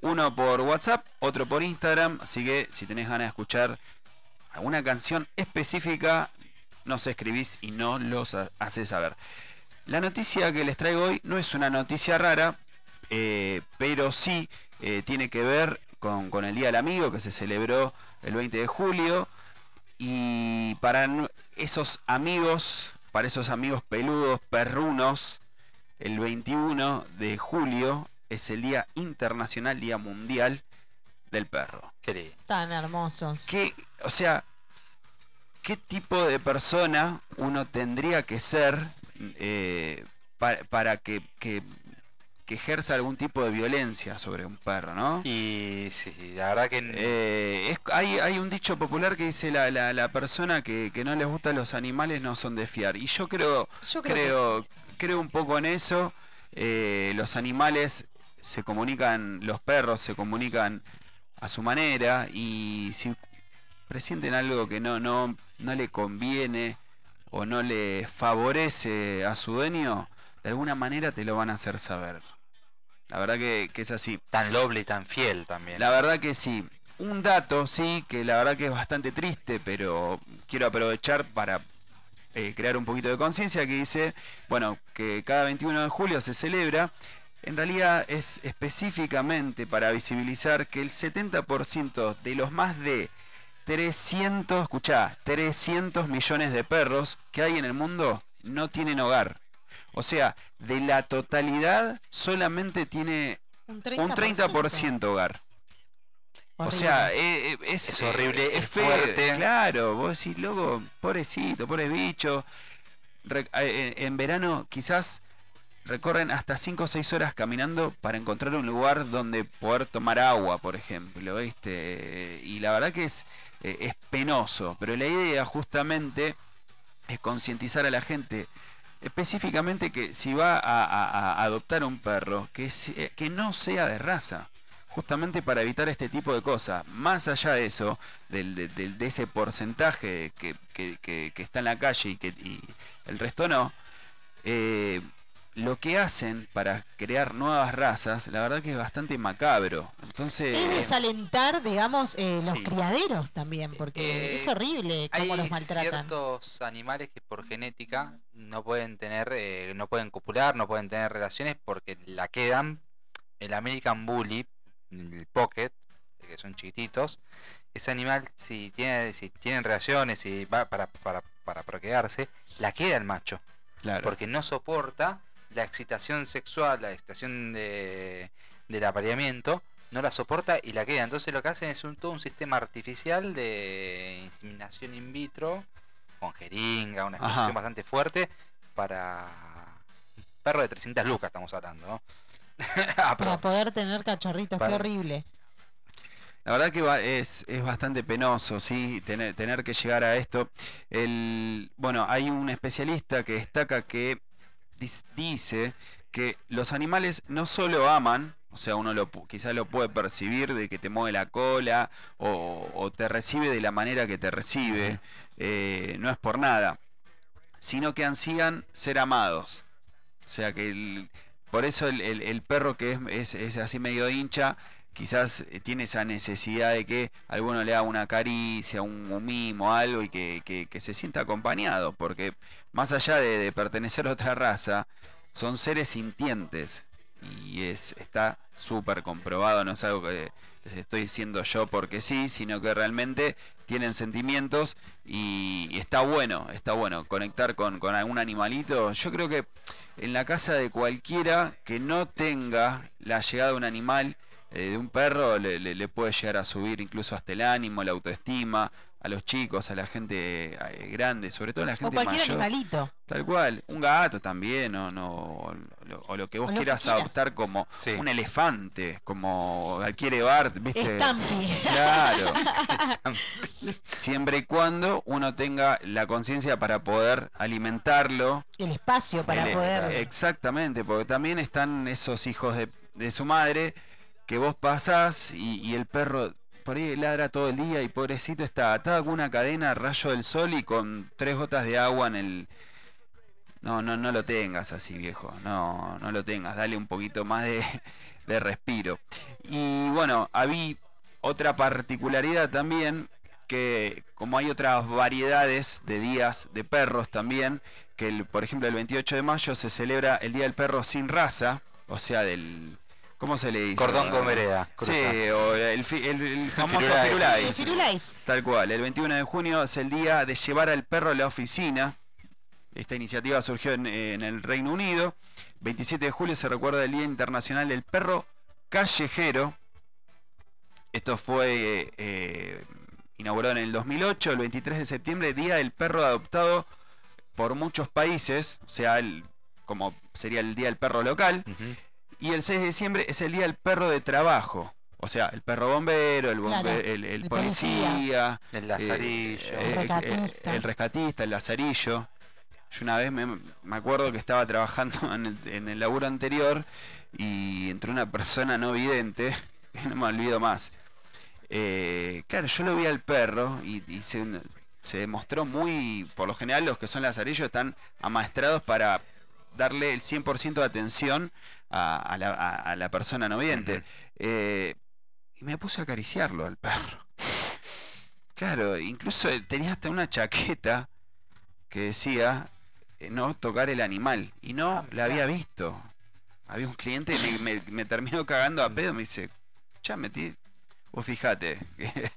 Uno por WhatsApp, otro por Instagram. Así que si tenés ganas de escuchar alguna canción específica, nos escribís y no los ha- haces saber. La noticia que les traigo hoy no es una noticia rara, eh, pero sí eh, tiene que ver con, con el Día del Amigo que se celebró el 20 de julio. Y para esos amigos, para esos amigos peludos, perrunos, el 21 de julio es el Día Internacional, Día Mundial del Perro. Tan hermosos. ¿Qué, o sea, qué tipo de persona uno tendría que ser eh, pa- para, que, que- que ejerza algún tipo de violencia sobre un perro, ¿no? Y sí, la verdad que Eh, es- hay, hay un dicho popular que dice la, la, la persona que, que no les gustan los animales no son de fiar. Y yo creo, Yo creo, creo, creo un poco en eso. Eh, los animales se comunican, los perros se comunican a su manera y si presienten algo que no, no, no le conviene o no le favorece a su dueño, de alguna manera te lo van a hacer saber. La verdad que, que es así. tan noble y tan fiel también. La verdad que sí. Un dato, sí, que la verdad que es bastante triste, pero quiero aprovechar para eh, crear un poquito de conciencia, que dice, bueno, que cada 21 de julio se celebra. En realidad es específicamente para visibilizar que el 70% de los más de 300, escuchá, 300 millones de perros que hay en el mundo no tienen hogar. O sea, de la totalidad solamente tiene un 30%. un 30% hogar. O sea, eh, eh, es, Es horrible, eh, es feo, fuerte. Claro, vos decís, loco, pobrecito, pobre bicho. Re- eh, en verano quizás recorren hasta 5 o 6 horas caminando para encontrar un lugar donde poder tomar agua, por ejemplo, ¿viste? Y la verdad que es, eh, es penoso, pero la idea justamente es concientizar a la gente específicamente que si va a, a- adoptar un perro, que, se- que no sea de raza, justamente para evitar este tipo de cosas. Más allá de eso, del, del- del- de ese porcentaje que, que- que- que está en la calle y que y el resto no, eh, lo que hacen para crear nuevas razas, la verdad que es bastante macabro. Entonces, Es desalentar, digamos, eh, los Sí. criaderos también, porque Eh, es horrible cómo Hay los maltratan. ciertos animales que por genética no pueden tener, eh, no pueden copular, no pueden tener relaciones porque la quedan. El American Bully, el Pocket, eh, que son chiquititos, ese animal si tiene, si tienen relaciones, si va para, para, para procrearse, la queda el macho claro. porque no soporta la excitación sexual, la excitación de, del apareamiento, no la soporta y la queda. Entonces lo que hacen es un, todo un sistema artificial de inseminación in vitro, con jeringa, una Ajá. exposición bastante fuerte, para un perro de 300 lucas estamos hablando. ¿no? Para poder tener cachorritos, qué Para- horrible. La verdad que va- es, es bastante penoso, sí, tener, tener que llegar a esto. El, bueno, hay un especialista que destaca que dice que los animales no solo aman, o sea, uno lo, quizá lo puede percibir de que te mueve la cola o, te recibe de la manera que te recibe, eh, no es por nada, sino que ansían ser amados. O sea que por eso el, perro que es así medio hincha, quizás eh, tiene esa necesidad de que alguno le haga una caricia, un, un mimo, algo y que, que- se sienta acompañado, porque más allá de, pertenecer a otra raza, son seres sintientes y es está súper comprobado, no es algo que les estoy diciendo yo porque sí, sino que realmente tienen sentimientos y, y está bueno, está bueno conectar con, con algún animalito. Yo creo que en la casa de cualquiera que no tenga la llegada de un animal, de un perro, le, le- le puede llegar a subir incluso hasta el ánimo, la autoestima, a los chicos, a la gente eh, grande, sobre todo a la O gente cualquier mayor. animalito. Tal cual, un gato también, o, no, o, lo, o lo que vos O lo que quieras quieras. adoptar como Sí. un elefante, como adquiere Bart, ¿viste? Estampi. Claro. Siempre y cuando uno tenga la conciencia para poder alimentarlo. El espacio para El- poder. Exactamente, porque también están esos hijos de, de su madre que vos pasás y, el perro por ahí ladra todo el día y pobrecito está atado con una cadena a rayo del sol y con tres gotas de agua en el No, no, no lo tengas así, viejo. No, no lo tengas. Dale un poquito más de, de respiro. Y bueno, había otra particularidad también, que como hay otras variedades de días de perros también, que por ejemplo el 28 de mayo se celebra el Día del Perro sin raza, o sea, del... ¿Cómo se le dice? Cordón con vereda, Sí, o el, fi- el- el famoso Firulais. Firulais. Eh, Firulais. Tal cual, el 21 de junio es el día de llevar al perro a la oficina. Esta iniciativa surgió en, en el Reino Unido. 27 de julio se recuerda el Día Internacional del Perro Callejero. Esto fue eh, inaugurado en el 2008, el 23 de septiembre, Día del Perro adoptado por muchos países, o sea, el- como sería el Día del Perro local. Ujú. Y el 6 de diciembre es el Día del Perro de Trabajo. O sea, el perro bombero, el, bombe- Claro, el, el el policía, policía. El eh, lazarillo. eh, eh, rescatista. el rescatista, el lazarillo. Yo una vez me, me acuerdo que estaba trabajando en el, en el laburo anterior y entró una persona no vidente, que no me olvido más. Eh, claro, yo lo vi al perro y, y se, se demostró muy, por lo general los que son lazarillos están amaestrados para darle el 100% de atención a, a la, a- la persona no vidente. Eh, y me puse a acariciarlo al perro. Claro, incluso tenía hasta una chaqueta que decía eh, no tocar el animal. Y no Ah, la había visto. Había un cliente y me, me- me terminó cagando a pedo. Me dice, ya metí. Vos fijate.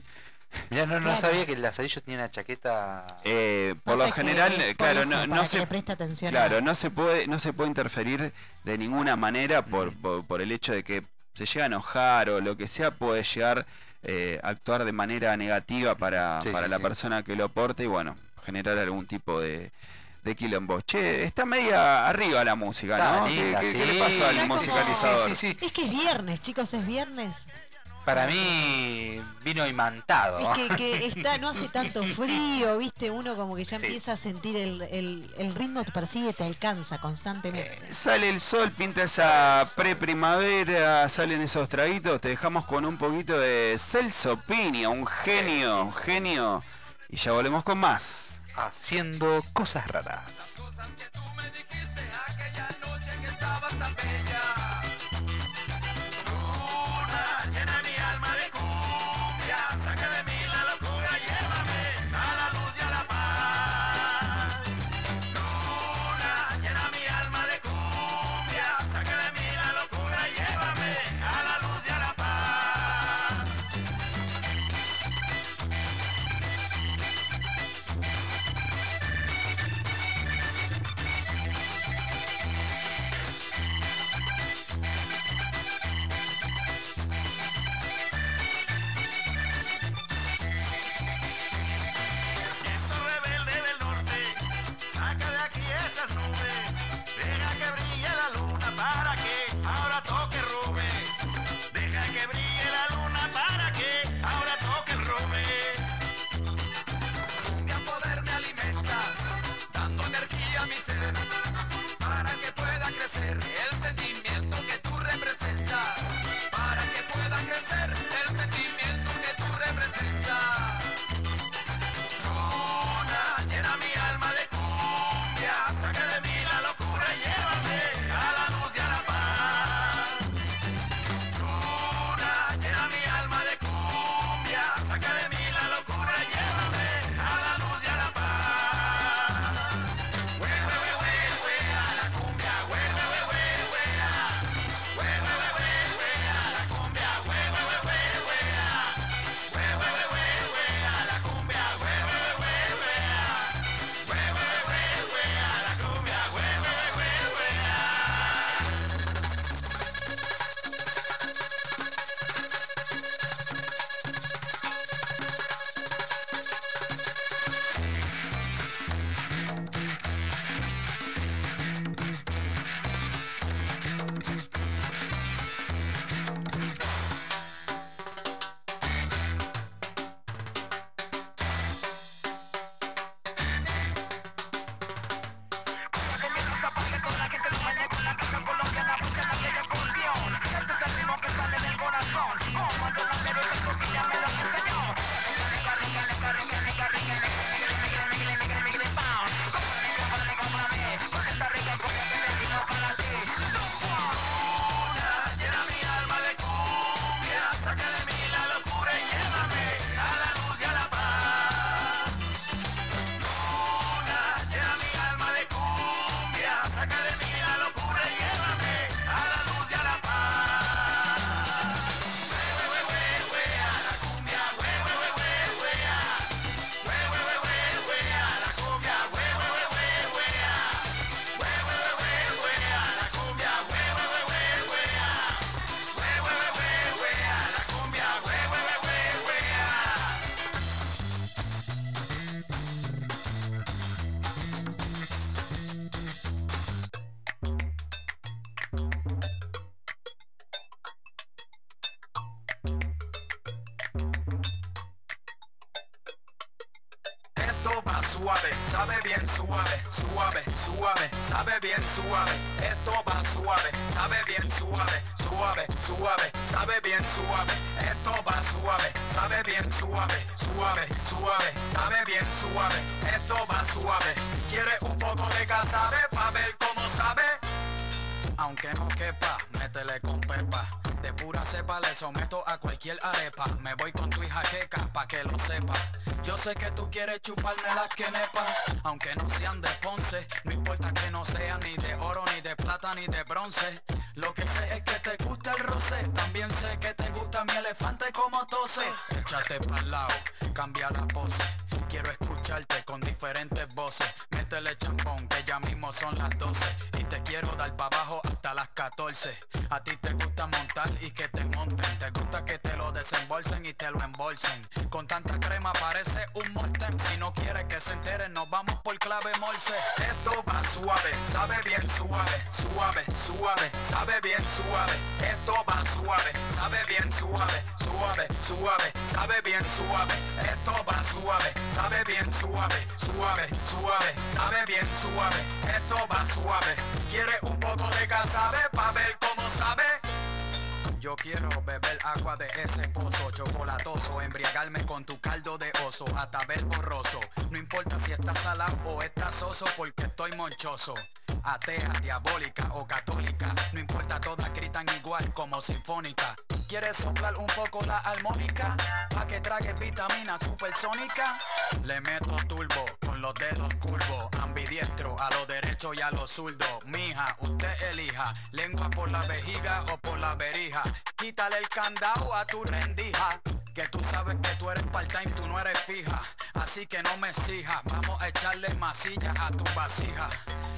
Mirá, no, no sabía que el lazarillo tenía una chaqueta. eh, por lo general, claro, eso, no, no se le preste atención Claro, a- no se puede, no se puede interferir de ninguna manera por, por, por el hecho de que se llega a enojar o lo que sea, puede llegar eh, a actuar de manera negativa para, Sí, para sí, la sí. persona que lo porte y bueno, generar algún tipo de, de quilombo. Che, está media arriba la música, Está ¿no? linda, ¿Qué, le pasó al como- musicalizador? Sí, sí, sí. Es que es viernes, chicos, es viernes. Para mí vino imantado. Es que, que está, no hace tanto frío, viste, uno como que ya Sí. empieza a sentir el, el, el ritmo te persigue, te alcanza constantemente. Sale el sol, pinta esa pre-primavera, salen esos traguitos, te dejamos con un poquito de Celso Piña, un genio, un genio. Y ya volvemos con más. Haciendo cosas raras. Sé que tú quieres chuparme las quenepas. Aunque no sean de Ponce, no importa que no sean ni de oro, ni de plata, ni de bronce. Lo que sé es que te gusta el rosé. También sé que te gusta mi elefante como tose. Échate pa'l lado, cambia la pose. Quiero escucharte con diferentes voces. Métele champón, que ya mismo son las 12. Y te quiero dar pa' abajo hasta las 14. A ti te gusta montar y que te monten. Te gusta que te lo desembolsen y te lo embolsen. Con tanta crema parece un mortem. Si no quieres que se enteren, nos vamos por clave morse. Esto va suave, sabe bien suave, suave, suave, sabe bien suave. Esto va suave, sabe bien suave, suave, suave, sabe bien suave. Esto va suave, sabe bien suave, suave, suave, sabe bien suave. Esto va suave. ¿Quiere un poco de casabe pa' ver cómo sabe? Yo quiero beber agua de ese pozo chocolatoso, embriagarme con tu caldo de oso, hasta ver borroso. No importa si estás salado o estás soso, porque estoy monchoso. Atea, diabólica o católica, no importa, todas gritan igual como sinfónica. ¿Quieres soplar un poco la armónica? Pa' que trague vitamina supersónica. Le meto turbo con los dedos curvos, ambidiestro a lo derecho y a lo zurdo. Mija, usted elija, lengua por la vejiga o por la verija. Quítale el candado a tu rendija. Que tú sabes que tú eres part-time, tú no eres fija. Así que no me exijas, vamos a echarle masilla a tu vasija.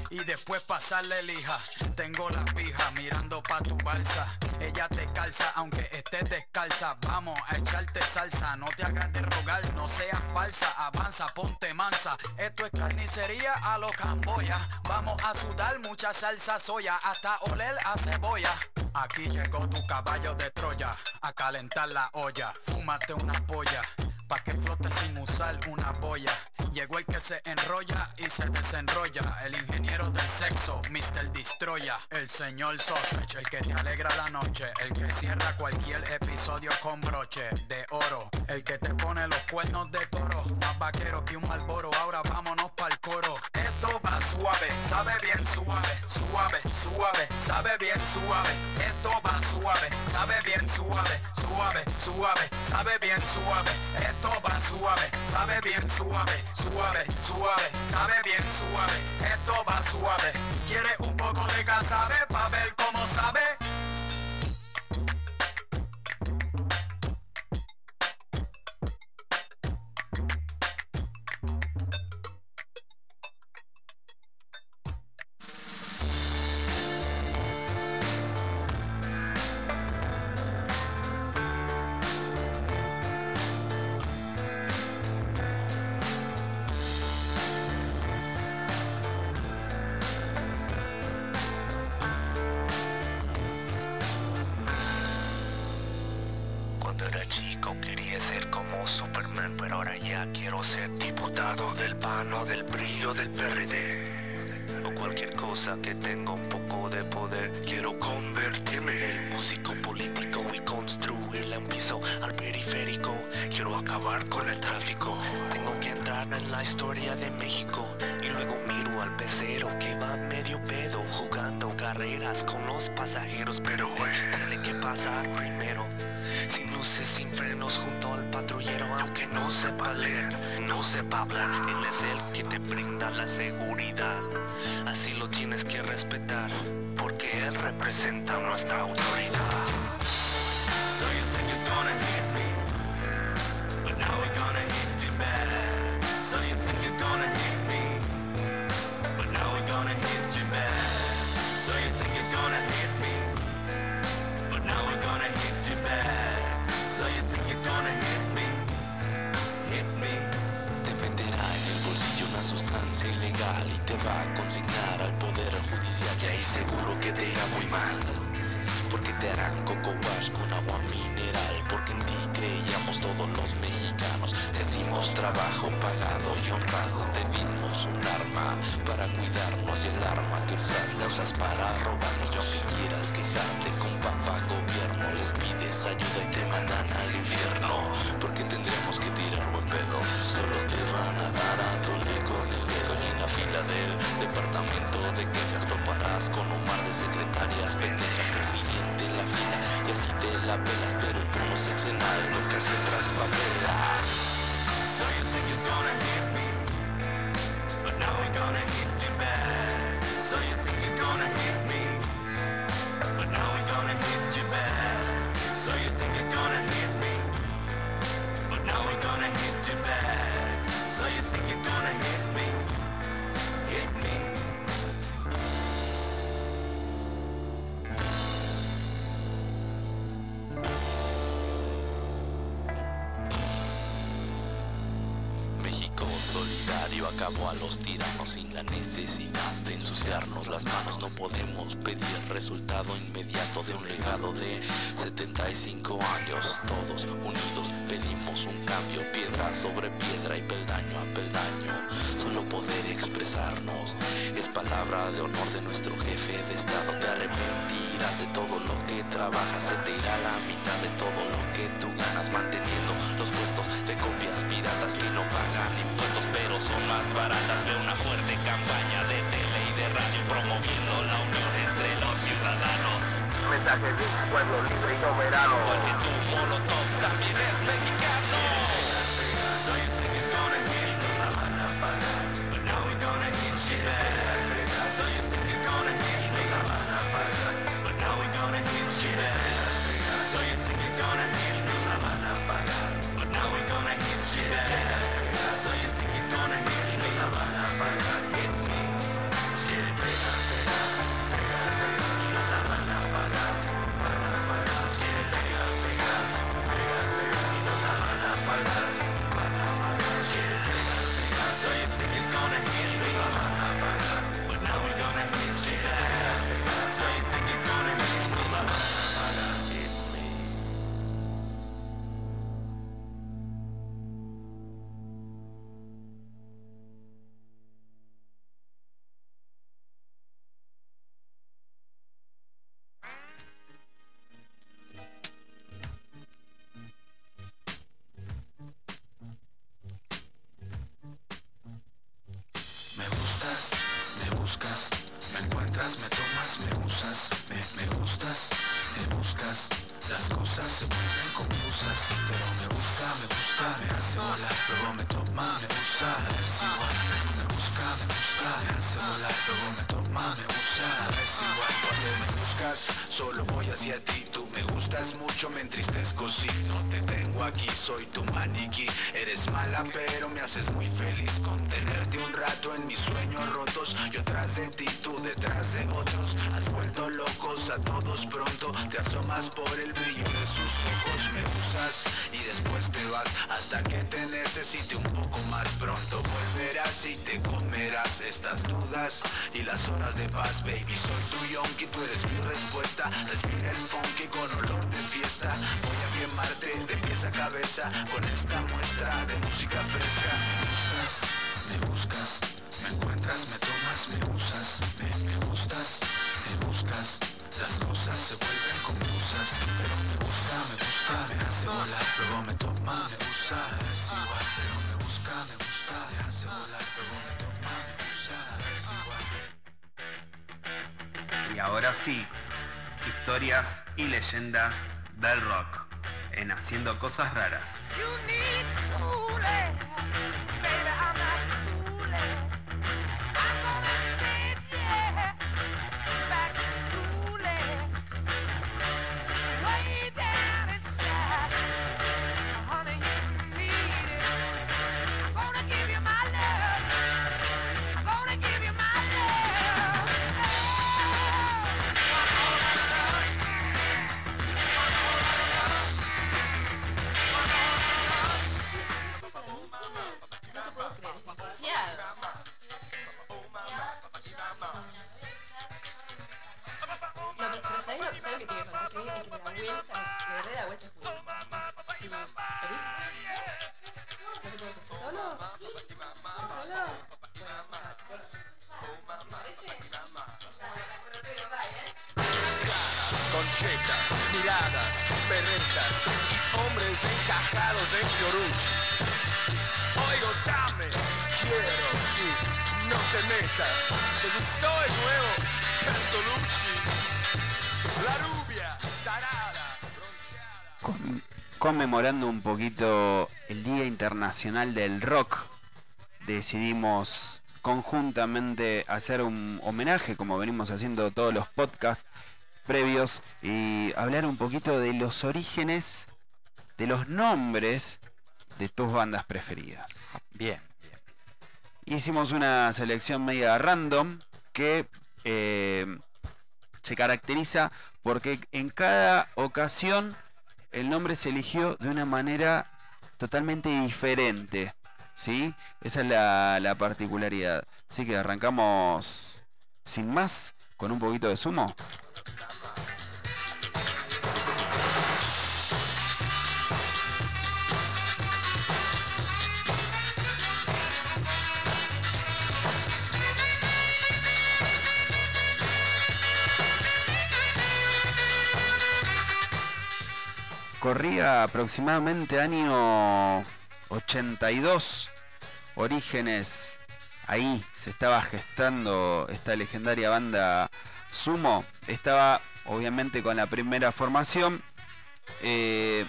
Y después pasarle lija. Tengo la pija mirando pa' tu balsa. Ella te calza aunque estés descalza. Vamos a echarte salsa. No te hagas de rogar, no seas falsa. Avanza, ponte mansa. Esto es carnicería a lo camboya. Vamos a sudar mucha salsa soya hasta oler a cebolla. Aquí llegó tu caballo de Troya a calentar la olla. Fúmate una polla. Pa' que flote sin usar una boya. Llegó el que se enrolla y se desenrolla. El ingeniero del sexo, Mr. Destroya. El señor Sausage, el que te alegra la noche. El que cierra cualquier episodio con broche de oro. El que te pone los cuernos de toro. Más vaquero que un malboro. Ahora vámonos pa'l coro. Esto va suave, sabe bien suave, suave, suave, sabe bien suave. Esto va suave, sabe bien suave, suave, suave, sabe bien suave. Va suave, sabe bien suave, suave, suave, sabe bien suave. Esto va suave. ¿Quiere un poco de casabe pa' ver cómo sabe? Historia de México. Y luego miro al pecero que va medio pedo jugando carreras con los pasajeros. Pero tiene que pasar primero. Sin luces, sin frenos, junto al patrullero Aunque no sepa leer, no sepa hablar Él es el que te brinda la seguridad Así lo tienes que respetar Porque él representa nuestra autoridad So you think you're gonna seguro que te irá muy mal Porque te harán coco wash con agua mineral Porque en ti creíamos todos los mexicanos Te dimos trabajo pagado y honrado, te dimos un arma para cuidarnos y el arma que usas la usas para robarnos. Yo que quieras quejarte con papá gobierno, les pides ayuda y te mandan al infierno. Porque tendremos que tirar buen pedo, solo te van a dar a tole con el dedo departamento de quejas toparás con un secretarias pendejas. El la fila y así te la pelas, pero turno seccional nunca se traspapela. So a los tiranos sin la necesidad de ensuciarnos las manos. No podemos pedir resultado inmediato de un legado de 75 años. Todos unidos pedimos un cambio, piedra sobre piedra y peldaño a peldaño. Solo poder expresarnos es palabra de honor de nuestro jefe de Estado. Te arrepentirás de todo lo que trabajas, se te irá la mitad de todo lo que tú ganas manteniendo los baratas de una fuerte campaña de tele y de radio promoviendo la unión entre los ciudadanos. Mensaje de un pueblo libre y soberano. Porque tu molotov también es mexicano. Con esta muestra de música fresca. Me gustas, me buscas, me encuentras, me tomas, me usas, me, me gustas, me buscas. Las cosas se vuelven confusas, pero me busca, me gusta, me hace volar, luego me toma, me usa, es igual, pero me busca, me gusta, me hace volar, luego me toma, me usa, es igual. Y ahora sí, historias y leyendas del rock Haciendo Cosas Raras. Conmemorando un poquito el Día Internacional del Rock, decidimos conjuntamente hacer un homenaje, como venimos haciendo todos los podcasts previos, y hablar un poquito de los orígenes, de los nombres de tus bandas preferidas. Bien, bien. Hicimos una selección media random que eh, se caracteriza porque en cada ocasión el nombre se eligió de una manera totalmente diferente. ¿Sí? Esa es la, la particularidad. Así que arrancamos sin más con un poquito de sumo. Corría aproximadamente año 82. Orígenes. Ahí se estaba gestando esta legendaria banda Sumo. Estaba obviamente con la primera formación. Eh,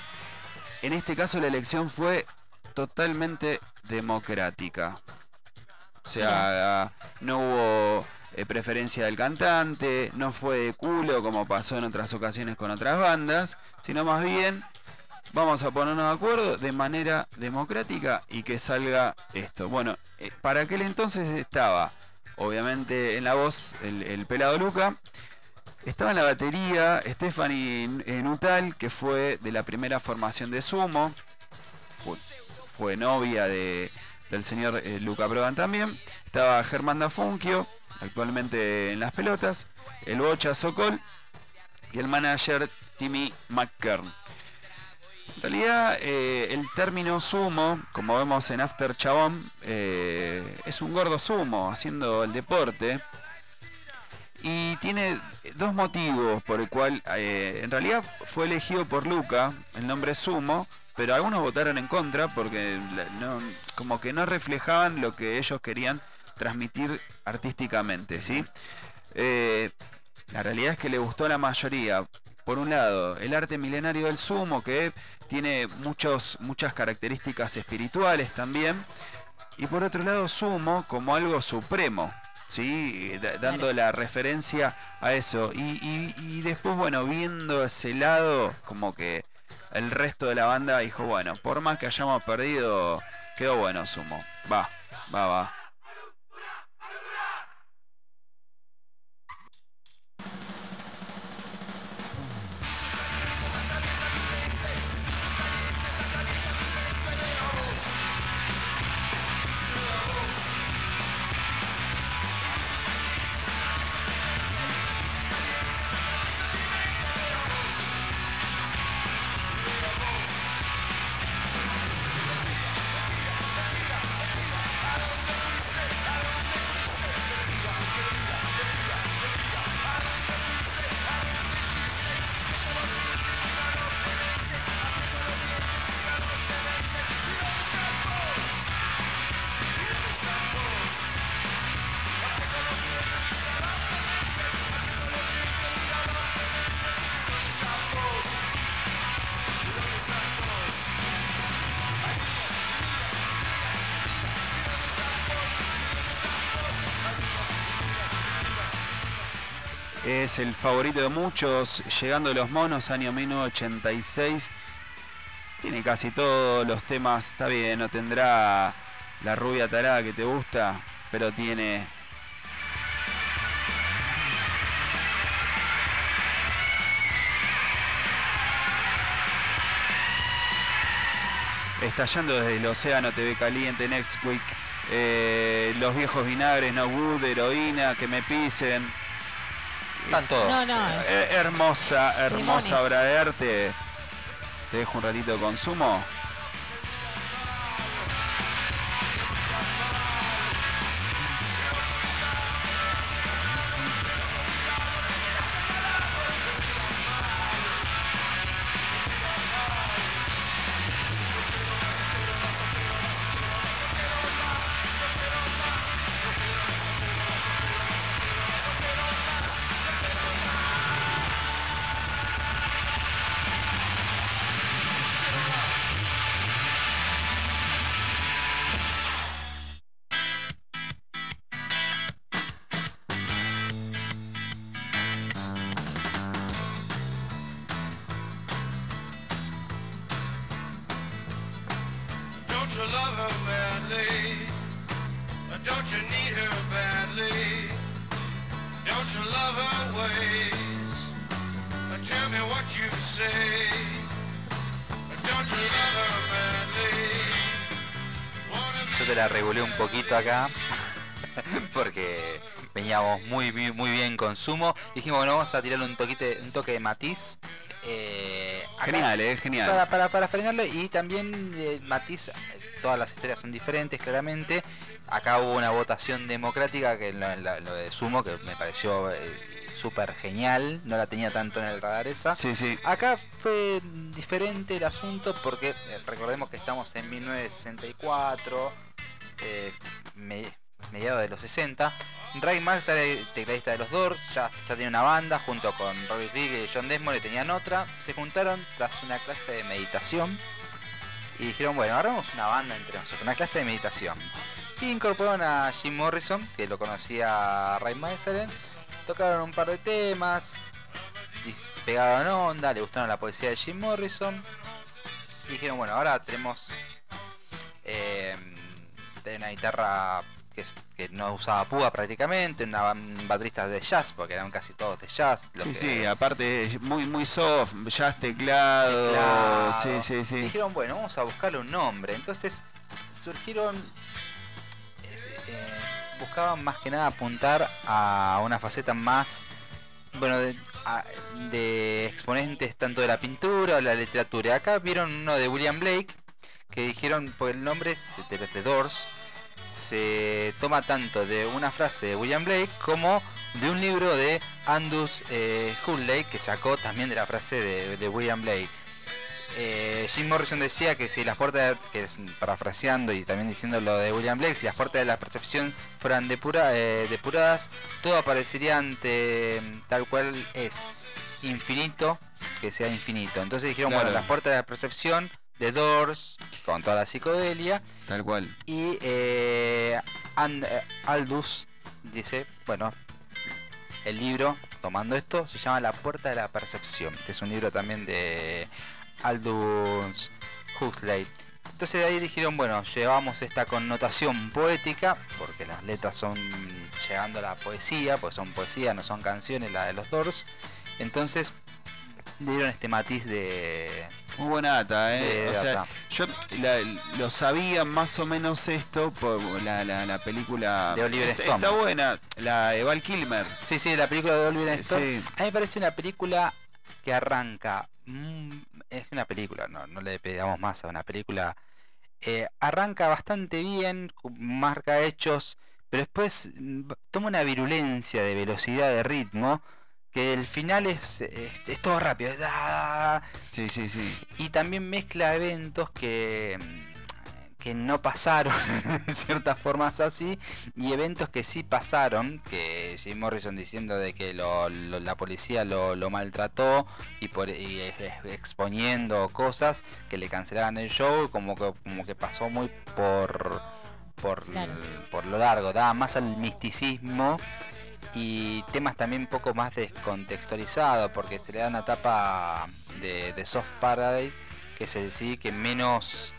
en este caso la elección fue totalmente democrática. O sea, no hubo eh, preferencia del cantante, no fue de culo como pasó en otras ocasiones con otras bandas, sino más bien vamos a ponernos de acuerdo de manera democrática y que salga esto. Bueno, eh, para aquel entonces estaba, obviamente, en la voz el, el pelado Luca. Estaba en la batería Stephanie Nutal, que fue de la primera formación de Sumo. Fue, fue novia de, del señor eh, Luca Prodan también. Estaba Germán Dafunquio, actualmente en las pelotas. El Bocha Sokol y el manager Timmy McKern. En realidad, eh, el término sumo, como vemos en After Chabón, eh, es un gordo sumo haciendo el deporte. Y tiene dos motivos por el cual, eh, en realidad fue elegido por Luca el nombre sumo, pero algunos votaron en contra porque no- como que no reflejaban lo que ellos querían transmitir artísticamente, ¿sí? Eh, la realidad es que le gustó a la mayoría. Por un lado, el arte milenario del sumo, que tiene muchos, muchas características espirituales también. Y por otro lado, sumo como algo supremo, ¿sí? Da- dando la referencia a eso. Y, y- y después, bueno, viendo ese lado, como que el resto de la banda dijo, bueno, por más que hayamos perdido, quedó bueno sumo. Va, va, va. Es el favorito de muchos, llegando los monos, año 1986. Tiene casi todos los temas, está bien, no tendrá la rubia tarada que te gusta, pero tiene... Estallando desde el océano TV caliente, Next Week, eh, los viejos vinagres, No Good, heroína, que me pisen. Están Es- todos. No, no, eh, hermosa, hermosa Limones. obra de arte. Te dejo un ratito de consumo. Acá porque veníamos muy, muy, muy bien con Sumo. Dijimos, bueno, vamos a tirarle un, toquite, un toque de matiz. eh, Genial, eh, genial. Para, para, para frenarlo y también eh, matiz, todas las historias son diferentes claramente. Acá hubo una votación democrática que lo, lo- lo de Sumo que me pareció eh, súper genial, no la tenía tanto en el radar esa. Sí, sí. Acá fue diferente el asunto porque eh, recordemos que estamos en 1964, eh, me- mediados de los 60. Ray Max era tecladista de los Doors, ya, ya tenía una banda junto con Robbie Rigg y John Desmond y tenían otra. Se juntaron tras una clase de meditación y dijeron, bueno, hagamos una banda entre nosotros, una clase de meditación. Y incorporaron a Jim Morrison, que lo conocía Ray Maeseren, tocaron un par de temas, pegaron onda, le gustaron la poesía de Jim Morrison. Y dijeron, bueno, ahora tenemos eh, una guitarra que, que no usaba púa prácticamente, una baterista de jazz, porque eran casi todos de jazz. lo Sí, que- sí, aparte muy muy soft, jazz teclado, Teclado. sí, sí, sí. Dijeron, bueno, vamos a buscarle un nombre. Entonces surgieron. es- eh, buscaban más que nada apuntar a una faceta más. Bueno, de, a- de exponentes tanto de la pintura o la literatura. Acá vieron uno de William Blake que dijeron, por el nombre es de The Doors, se toma tanto de una frase de William Blake como de un libro de Andus eh, Huxley que sacó también de la frase de, de William Blake. Eh, Jim Morrison decía que si las puertas, de- que es parafraseando y también diciendo lo de William Blake, si las puertas de la percepción fueran depura- eh, depuradas, todo aparecería ante mm, tal cual es, infinito, que sea infinito. Entonces dijeron, Claro. bueno, las puertas de la percepción de Doors, con toda la psicodelia, Tal cual. y eh, And- eh, Aldous dice, bueno, el libro, tomando esto, se llama La Puerta de la Percepción. que es un libro también de Aldous Huxley. Entonces de ahí dijeron, bueno, llevamos esta connotación poética, porque las letras son llegando a la poesía, pues son poesía, no son canciones, la de los Doors. Entonces dieron este matiz de... Muy buena data, eh. O sea, yo la- lo sabía más o menos esto por la, la, la película De Oliver está, Stone. está buena, la de Val Kilmer. Sí, sí, la película de Oliver Stone. Sí. A mí me parece una película que arranca. mm, es una película, no, no le pedamos más a una película. eh, arranca bastante bien, marca hechos, pero después mm, toma una virulencia de velocidad, de ritmo, que el final es, es, es todo rápido. es, ah, Sí, sí, sí. y también mezcla eventos que, mm, que no pasaron en ciertas formas así y eventos que sí pasaron que Jim Morrison diciendo de que lo- lo- la policía lo, lo maltrató y, por, y exponiendo cosas que le cancelaban el show como que, como que pasó muy por por, Claro. por lo largo daba más al misticismo y temas también un poco más descontextualizados porque se le da una etapa de, soft parade que es el sí que menos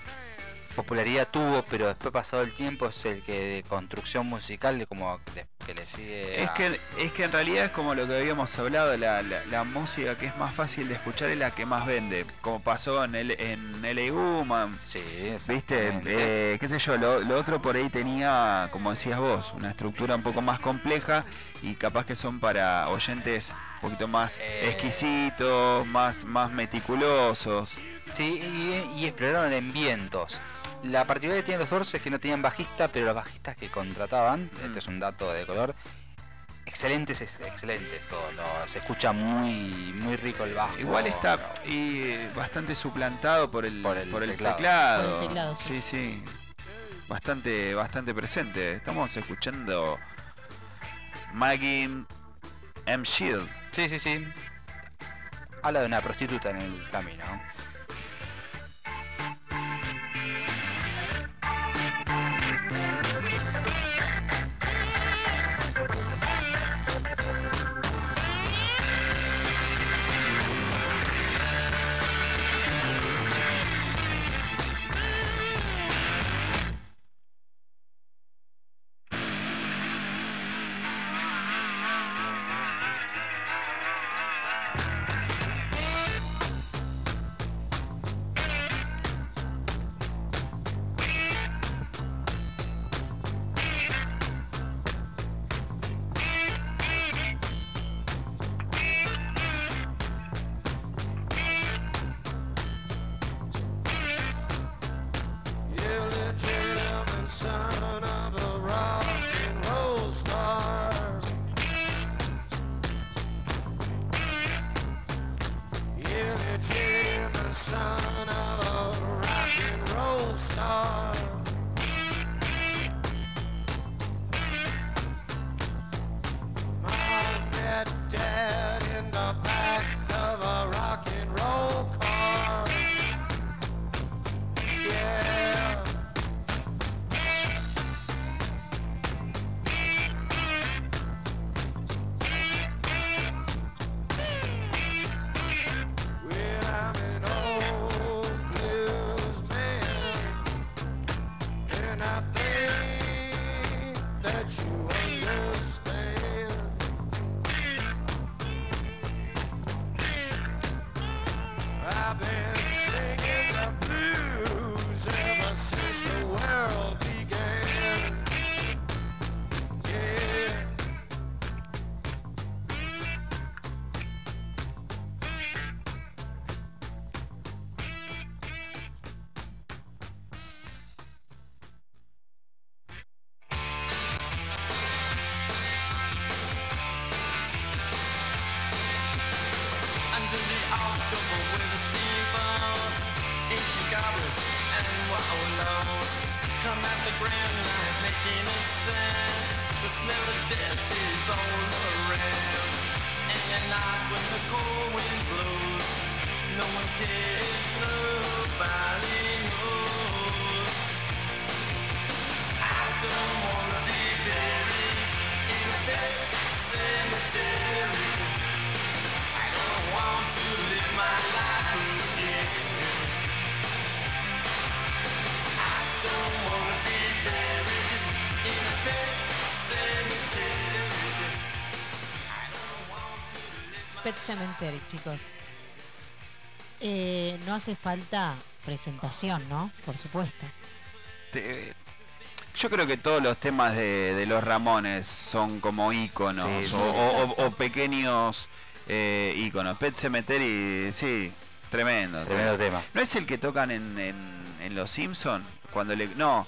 popularidad tuvo pero después pasado el tiempo es el que de construcción musical de como que, que le sigue Es que, es que en realidad es como lo que habíamos hablado, la, la, la música que es más fácil de escuchar es la que más vende, como pasó en el en LA Woman, sí ¿viste? Eh, qué sé yo, lo, lo otro por ahí tenía, como decías vos, una estructura un poco más compleja y capaz que son para oyentes un poquito más Eh, exquisitos, más, más meticulosos. Sí, y, y exploraron en vientos. La particularidad que tienen los Doors es que no tenían bajista, pero los bajistas que contrataban, Mm. este es un dato de color, excelentes, es- excelentes todo, lo- se escucha muy muy rico el bajo. Igual está y bastante suplantado por el, Por el por el teclado. teclado. Por el teclado, sí, sí. sí. Bastante, bastante presente. Estamos escuchando Maggie M. Shield. Sí, sí, sí. Habla de una prostituta en el camino. Cemetery, chicos. Eh, no hace falta presentación, ¿no? Por supuesto. Te- yo creo que todos los temas de, de los Ramones son como íconos Sí, o, pequeños eh, íconos. Pet Cemetery, sí, tremendo. Tremendo tema. ¿No es el que tocan en, en- en Los Simpsons? Cuando le, no,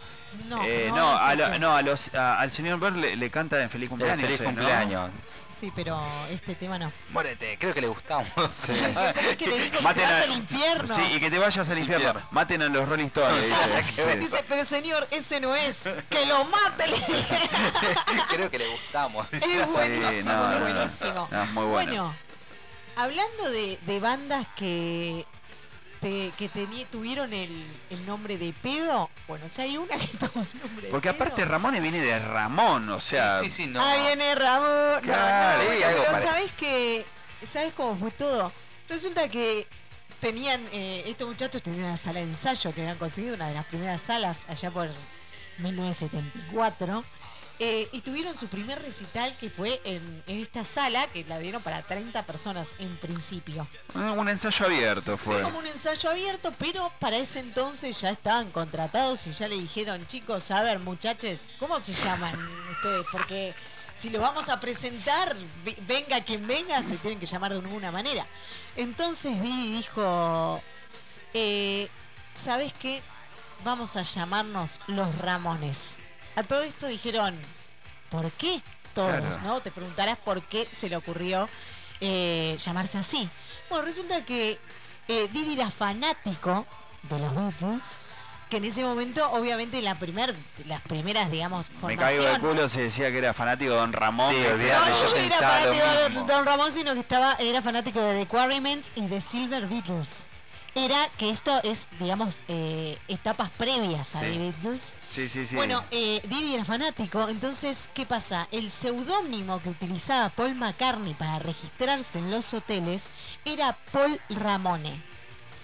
No, eh, no, no, a lo- no, a los, a- al señor Burr le, le canta en Feliz Cumpleaños. feliz ¿no? cumpleaños. Sí, pero este tema no. Muérete, creo que le gustamos. Sí. ¿Cómo es que le dijo que se Maten vaya a- al infierno? Sí, y que te vayas al infierno. Infierno. Maten a los Rolling Stones, dice. Sí. Dice, pero señor, ese no es. ¡Que lo mate! le dije. creo que le gustamos. Es Sí, buenísimo, no, no. buenísimo. No, es muy bueno. hablando de, de bandas que te- que teni- tuvieron el, el nombre de pedo, bueno, si hay una que tuvo el nombre de Porque pedo. aparte Ramones viene de Ramón, o sea. sí, sí, sí, no. Ah, viene Ramón. No, Claro, no, sí, bueno, algo pero sabes que. ¿Sabes cómo fue todo? Resulta que tenían. eh, estos muchachos tenían una sala de ensayo que habían conseguido, una de las primeras salas allá por 1974. Eh, y tuvieron su primer recital que fue en, en esta sala que la dieron para 30 personas en principio. Un ensayo abierto Fue fue. como un ensayo abierto, pero para ese entonces ya estaban contratados y ya le dijeron, chicos, a ver, muchachos, ¿cómo se llaman ustedes? Porque si los vamos a presentar, ve- venga quien venga, se tienen que llamar de alguna manera. Entonces Didi dijo, eh, ¿sabes qué? Vamos a llamarnos los Ramones. A todo esto dijeron, ¿por qué? Todos, Claro. ¿no? Te preguntarás por qué se le ocurrió eh, llamarse así. Bueno, resulta que eh, Didi era fanático de los Beatles, que en ese momento, obviamente, la primer, las primeras, digamos, Me caigo de formación... culo se decía que era fanático de Don Ramón. Sí, olvídate, No, yo no era lo fanático de. Don Ramón, sino que estaba, era fanático de The Quarrymen y de Silver Beatles. Era que esto es, digamos, eh, etapas previas a Sí. The Beatles. Sí, sí, sí. Bueno, eh, Didi era fanático, entonces, ¿qué pasa? El seudónimo que utilizaba Paul McCartney para registrarse en los hoteles era Paul Ramone.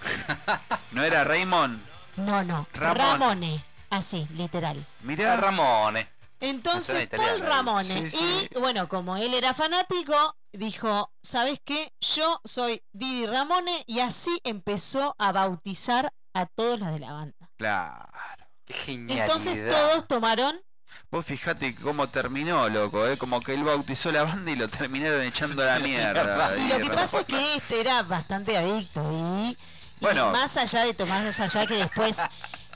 ¿No era Raymond? No, no. Ramone. Así, literal. Mirá. Ramón. eh. Entonces, Paul italiano, Ramone. Sí, sí. Y bueno, como él era fanático, dijo, ¿sabes qué? Yo soy Didi Ramone y así empezó a bautizar a todos los de la banda. Claro. Qué genialidad. Entonces todos tomaron Vos fijate cómo terminó, loco, ¿eh? Como que él bautizó la banda y lo terminaron echando a la mierda. Y lo que pasa es que este era bastante adicto y, y Bueno. más allá de tomar más allá que después,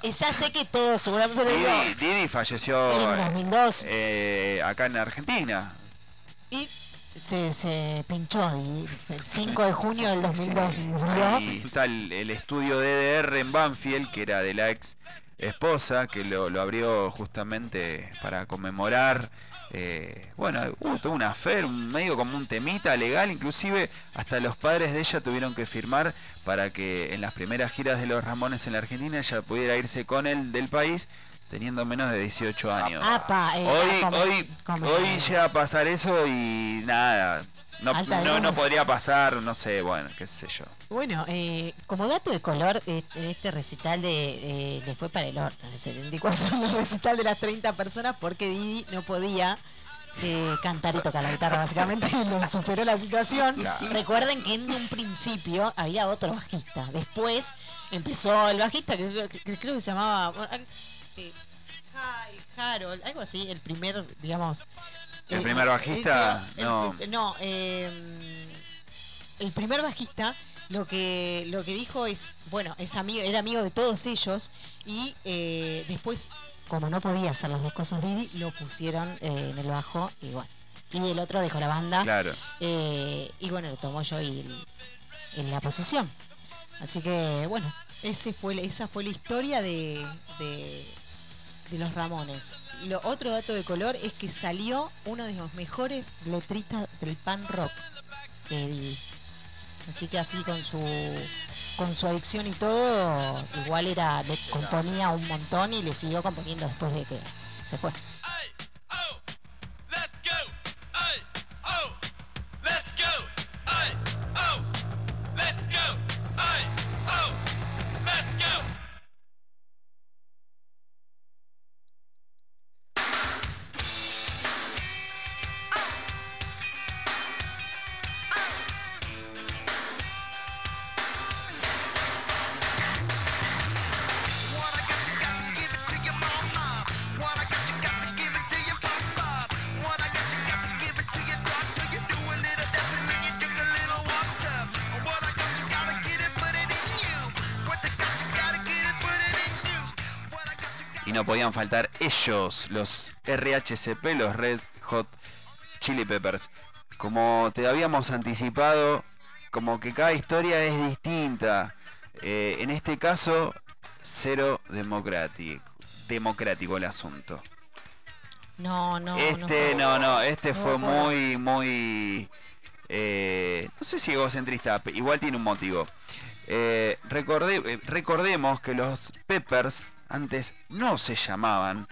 eh, ya sé que todos seguramente Didi, Didi falleció en 2002 eh, acá en Argentina. y se, se pinchó el 5 de junio del 2002 murió. Y está el, el estudio DDR en Banfield, que era de la ex esposa, que lo, lo abrió justamente para conmemorar. eh, bueno, hubo toda una fe, un medio como un temita legal, inclusive hasta los padres de ella tuvieron que firmar para que en las primeras giras de los Ramones en la Argentina ella pudiera irse con él del país teniendo menos de 18 años. Apa, eh, Hoy, come- hoy, come- hoy llega a pasar eso y nada, No, Alta no, no podría pasar, no sé, bueno, qué sé yo. Bueno, eh, como dato de color, eh, en este recital de, eh, le fue para el orto, en el 74, en el recital de las 30 personas, porque Didi no podía eh, cantar y tocar la guitarra, básicamente lo superó la situación. Claro. Recuerden que en un principio había otro bajista, después empezó el bajista, que, que- que creo que se llamaba bueno, Hi- Harold, algo así, el primer, digamos... ¿El eh, primer bajista? el- No. el- no, eh, el primer bajista lo que lo que dijo es bueno es amigo era amigo de todos ellos y eh, después como no podía hacer las dos cosas Didi lo pusieron eh, en el bajo y bueno y el otro dejó la banda Claro. y bueno lo tomó yo y en la posición así que bueno ese fue esa fue la historia de, de de los Ramones. Lo otro dato de color es que salió uno de los mejores letristas del pan rock. Así que así con su con su adicción y todo, igual era le componía un montón y le siguió componiendo después de que se fue. Let's go! Y no podían faltar ellos, los RHCP, los Red Hot Chili Peppers. Como te habíamos anticipado, como que cada historia es distinta. Eh, en este caso, cero democrático, democrático el asunto. No, no, este, no, no, este No, fue no. muy, muy, eh, no sé si egocentrista, igual tiene un motivo. Eh, recordé- eh, recordemos que los Peppers antes no se llamaban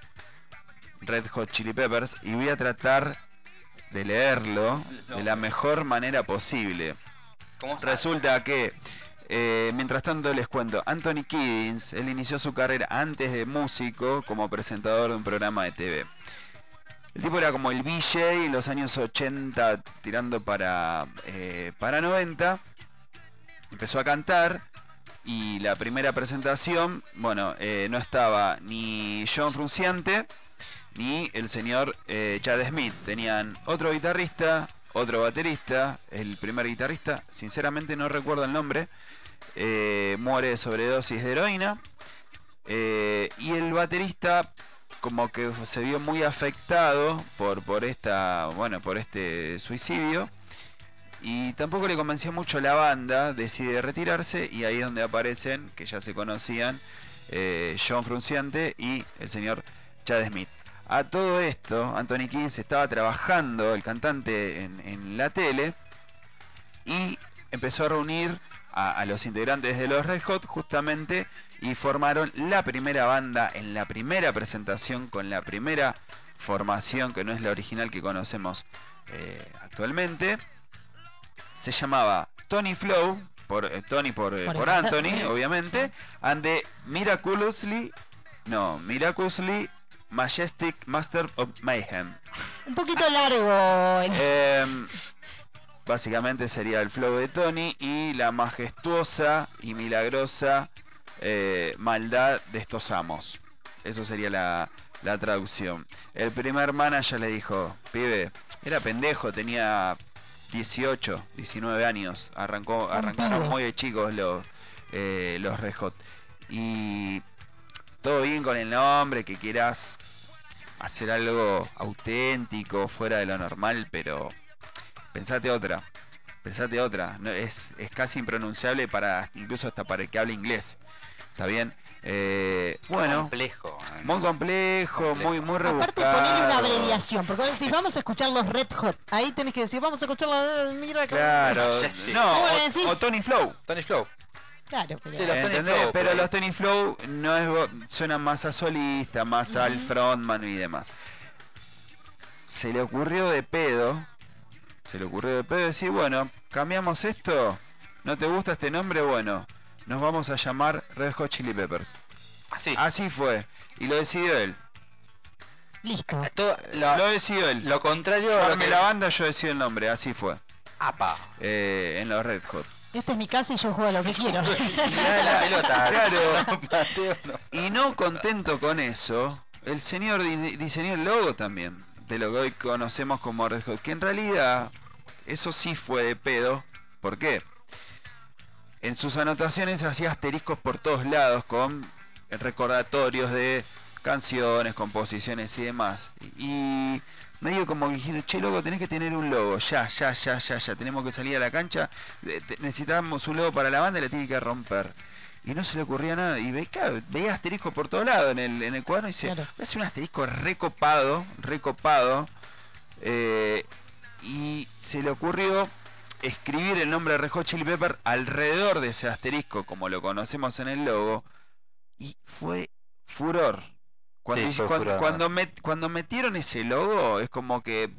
Red Hot Chili Peppers y voy a tratar de leerlo de la mejor manera posible. Resulta que, eh, mientras tanto les cuento, Anthony Kiddins, él inició su carrera antes de músico como presentador de un programa de TV. El tipo era como el VJ en los años 80 tirando para, eh, para 90. Empezó a cantar y la primera presentación, bueno, eh, no estaba ni John Frunciante ni el señor eh, Chad Smith. Tenían otro guitarrista, otro baterista, el primer guitarrista, sinceramente no recuerdo el nombre, eh, muere de sobredosis de heroína. y el baterista como que se vio muy afectado por, por esta, bueno, por este suicidio. Y tampoco le convenció mucho la banda, decide retirarse y ahí es donde aparecen, que ya se conocían, eh, John Frunciante y el señor Chad Smith. A todo esto, Anthony Kiddins estaba trabajando, el cantante, en, la tele y empezó a reunir a, a los integrantes de los Red Hot justamente y formaron la primera banda en la primera presentación con la primera formación que no es la original que conocemos eh, actualmente. Se llamaba Tony Flow, por, eh, Tony por, eh, Por por. Anthony, obviamente, and the Miraculously, no, Miraculously Majestic Master of Mayhem. Un poquito largo. el- Em, básicamente sería el flow de Tony y la majestuosa y milagrosa eh, maldad de estos amos. Eso sería la, la traducción. El primer manager le dijo, pibe, era pendejo, tenía 18, 19 años. Arrancó, arrancaron muy de chicos los, eh, los Red Hot. Y todo bien con el nombre, que quieras hacer algo auténtico, fuera de lo normal, pero pensate otra. Pensate otra. No, es, es casi impronunciable para incluso hasta para el que hable inglés. ¿Está bien? Eh, bueno, Complejo. eh. muy complejo, muy, muy Aparte rebuscado. ponerle una abreviación, porque vos decís, vamos a escuchar los Red Hot. Ahí tenés que decir, vamos a escuchar los Mira Claro, no, ¿Cómo le o, o Tony Flow. Tony Flow. Claro, pero Sí, los Tony. Flow, pero pues. los Tony Flow no es suenan más a solista, más al frontman y demás. Se le ocurrió de pedo Se le ocurrió de pedo decir, bueno, cambiamos esto. ¿No te gusta este nombre? Bueno, nos vamos a llamar Red Hot Chili Peppers. Así. Así fue. Y lo decidió él. Listo. Todo lo, Lo decidió él. lo contrario Yo a lo armé que- la banda, yo decido el nombre. Así fue. Apa. Eh, en los Red Hot. Esta es mi casa y yo juego a lo que quiero. Dale la pelota. Claro. Y no contento con eso, el señor di- diseñó el logo también, de lo que hoy conocemos como Red Hot, que en realidad eso sí fue de pedo. ¿Por qué? En sus anotaciones hacía asteriscos por todos lados con recordatorios de canciones, composiciones y demás. Y medio como que dijeron, che loco, tenés que tener un logo, ya, ya, ya, ya, ya, tenemos que salir a la cancha, eh, necesitamos un logo para la banda y la tiene que romper. Y no se le ocurría nada. Y ve, claro, veía asterisco por todos lados en el, en el cuadro y dice, Claro. hacer un asterisco recopado, recopado. eh, y se le ocurrió escribir el nombre de Red Hot Chili Pepper alrededor de ese asterisco, como lo conocemos en el logo. Y fue furor. Cuando, Sí, fue cuando, furor. cuando met- cuando metieron ese logo, es como que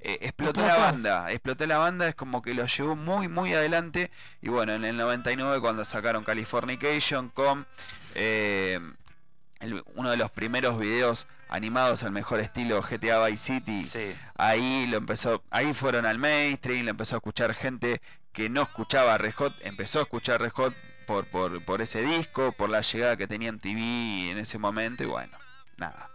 eh, explotó la banda. Explotó la banda, es como que lo llevó muy, muy adelante. Y bueno, en el 99, cuando sacaron Californication con eh, el- uno de los primeros videos animados al mejor estilo GTA Vice City, Sí. ahí lo empezó, ahí fueron al mainstream, lo empezó a escuchar gente que no escuchaba Red Hot, empezó a escuchar Red Hot por, por, por ese disco, por la llegada que tenía en TV en ese momento, y bueno, nada.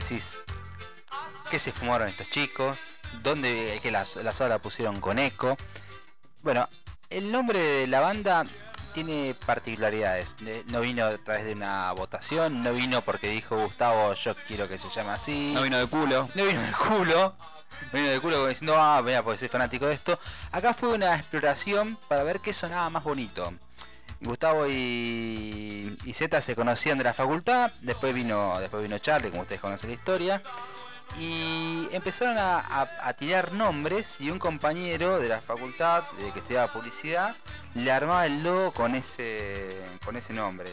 Decís, ¿qué se fumaron estos chicos? ¿Dónde que la, la soda la pusieron con eco? Bueno, el nombre de la banda tiene particularidades. No vino a través de una votación, no vino porque dijo Gustavo, yo quiero que se llame así. No vino de culo. No vino del culo. No vino del culo como diciendo, ah, mira, porque soy fanático de esto. Acá fue una exploración para ver qué sonaba más bonito. Gustavo y, y Z se conocían de la facultad, después vino, después vino Charlie, como ustedes conocen la historia, y empezaron a, tirar nombres y un compañero de la facultad que estudiaba publicidad le armaba el logo con ese, con ese nombre.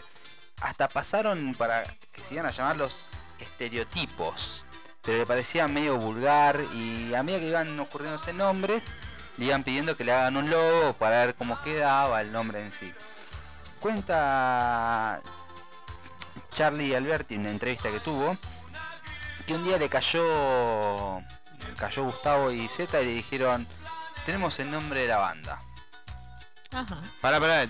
Hasta pasaron para que se iban a llamar los estereotipos, pero le parecía medio vulgar y a medida que iban ocurriéndose nombres, le iban pidiendo que le hagan un logo para ver cómo quedaba el nombre en sí. Cuenta Charlie Alberti en una entrevista que tuvo que un día le cayó cayó Gustavo y Z y le dijeron tenemos el nombre de la banda. Ajá. Pará, pará,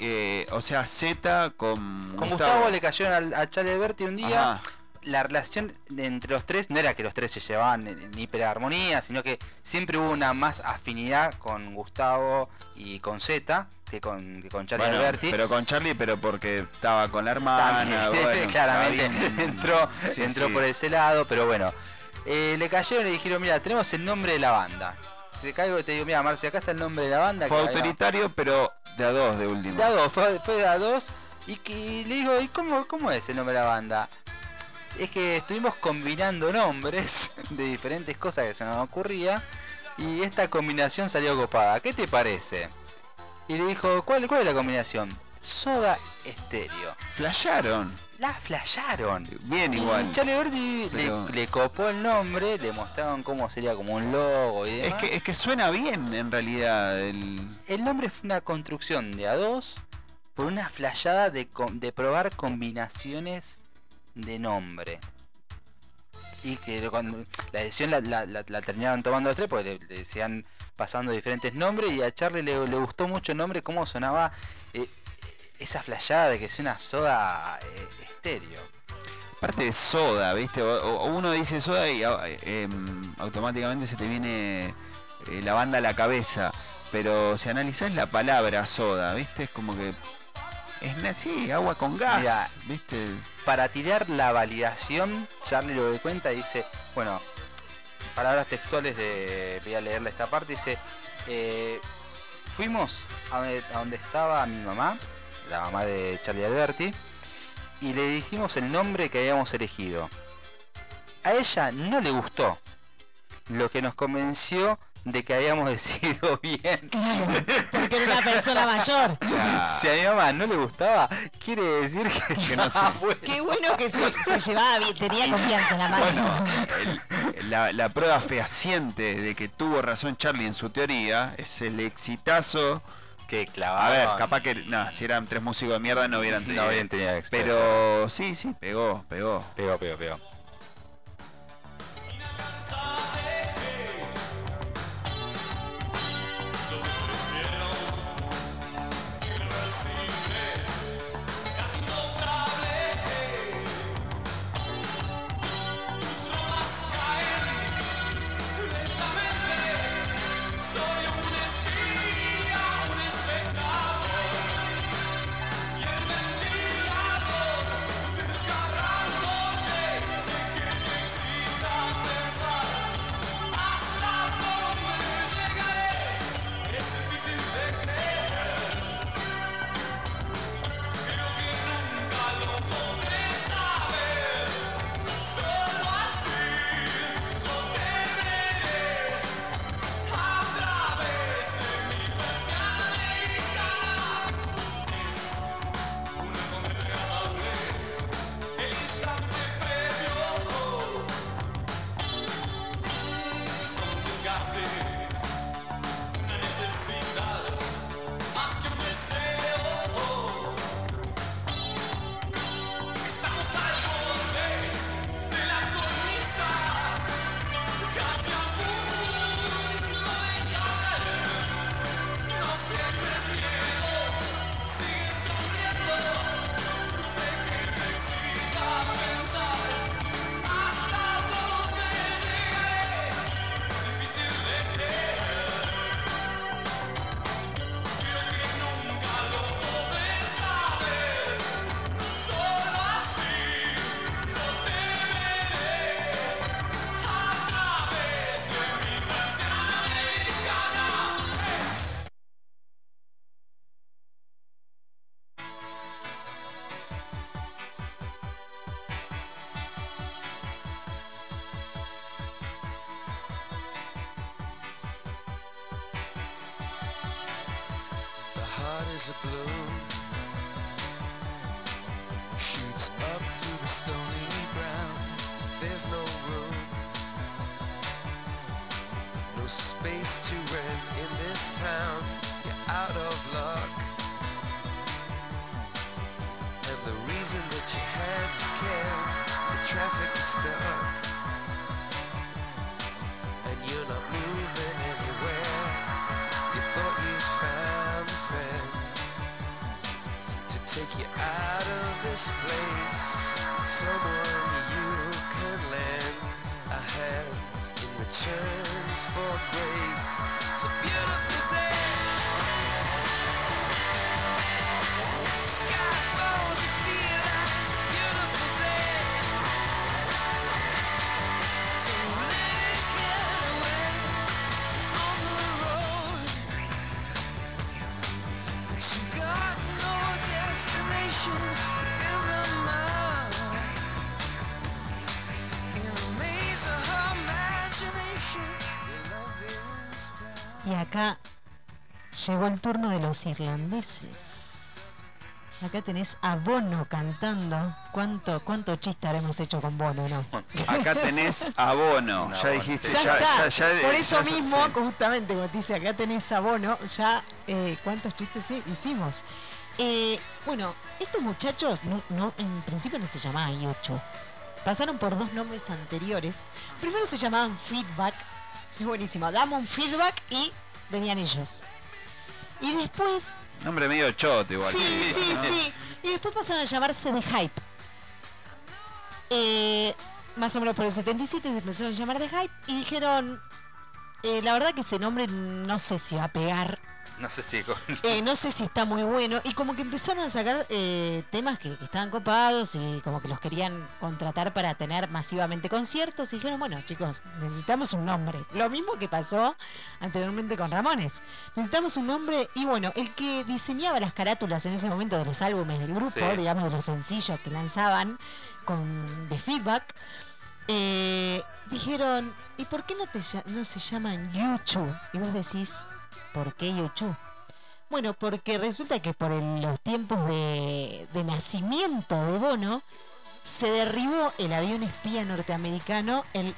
eh, o sea, Z con, Con Gustavo, le cayeron a Charlie Alberti un día Ajá. La relación entre los tres no era que los tres se llevaban en, en hiperarmonía, sino que siempre hubo una más afinidad con Gustavo y con Z que con, que con Charlie Bueno, Alberti. pero con Charlie, pero porque estaba con la hermana. Bueno, claramente entró, Sí, entró sí. por ese lado, pero bueno. Eh, le cayeron y le dijeron, mira, tenemos el nombre de la banda. Te caigo y te digo, mira, Marcia, acá está el nombre de la banda. Fue que ahí va". autoritario, pero de a dos de último. De a dos, fue, fue de a dos. Y, y le digo, ¿y cómo, cómo es el nombre de la banda? Es que estuvimos combinando nombres de diferentes cosas que se nos ocurría. Y esta combinación salió copada. ¿Qué te parece? Y le dijo, ¿cuál, cuál es la combinación? Soda Estéreo. Flasharon. La flasharon. Bien Y igual. Charlie Alberti Pero- le, le copó el nombre, le mostraron cómo sería como un logo y Es que, es que suena bien en realidad. El... El nombre fue una construcción de a dos por una flayada de, de probar combinaciones de nombre. Y que cuando la decisión la, la- terminaron tomando los tres porque le, decían pasando diferentes nombres y a Charlie le, gustó mucho el nombre, cómo sonaba eh, esa flayada de que sea una soda eh, estéreo. Parte de soda, ¿viste? O, o uno dice soda y ah, em, automáticamente se te viene eh, la banda a la cabeza. Pero si analizás la palabra soda, ¿viste? Es como que. Es así, agua con gas. ¿Viste? para tirar la validación, Charlie lo que cuenta dice, bueno, palabras textuales de, voy a leerle esta parte, dice, eh, fuimos a donde, a donde estaba mi mamá, la mamá de Charlie Alberti, y le dijimos el nombre que habíamos elegido. A ella no le gustó, lo que nos convenció de que habíamos decidido bien. Claro, porque era una persona mayor. Si a mi mamá no le gustaba, quiere decir que, Que no sé. bueno. Qué bueno que se, se llevaba bien, tenía confianza en la. El- la, la prueba fehaciente de que tuvo razón Charlie en su teoría es el exitazo. Que A clavaba. ver, capaz que. No, si eran tres músicos de mierda no hubieran tenido. No tenido. Pero sí, sí, pegó, pegó. Pegó, pegó, pegó. Llegó el turno de los irlandeses. Acá tenés a Bono cantando. ¿Cuánto, cuánto chiste habremos hecho con Bono, no? Acá tenés abono. No, ya dijiste, Ya, ya, está. ya, ya- Por eso ya- mismo, sí. justamente como te dice, acá tenés a Bono, ya eh, cuántos chistes hi- hicimos. Eh, bueno, estos muchachos no, no- en principio no se llamaban YouTube. Pasaron por dos nombres anteriores. Primero se llamaban Feedback. Es buenísimo. Dame un feedback y venían ellos. Y después Nombre medio choto igual. Sí, sí, ¿no? sí. Y después pasaron a llamarse The Hype. Eh, más o menos por el 77 se empezaron a llamar The Hype y dijeron, eh, la verdad que ese nombre no sé si va a pegar, No sé si eh, no sé si está muy bueno y como que empezaron a sacar eh, temas que, que estaban copados y como que los querían contratar para tener masivamente conciertos y dijeron, bueno chicos, necesitamos un nombre. Lo mismo que pasó anteriormente con Ramones. Necesitamos un nombre y bueno, el que diseñaba las carátulas en ese momento de los álbumes del grupo, Sí. digamos de los sencillos que lanzaban con The Feedback, eh, dijeron, ¿y por qué no, te, no se llaman YouTube? Y vos decís, ¿por qué YouTube? Bueno, porque resulta que por el- los tiempos de, de nacimiento de Bono, se derribó el avión espía norteamericano, el,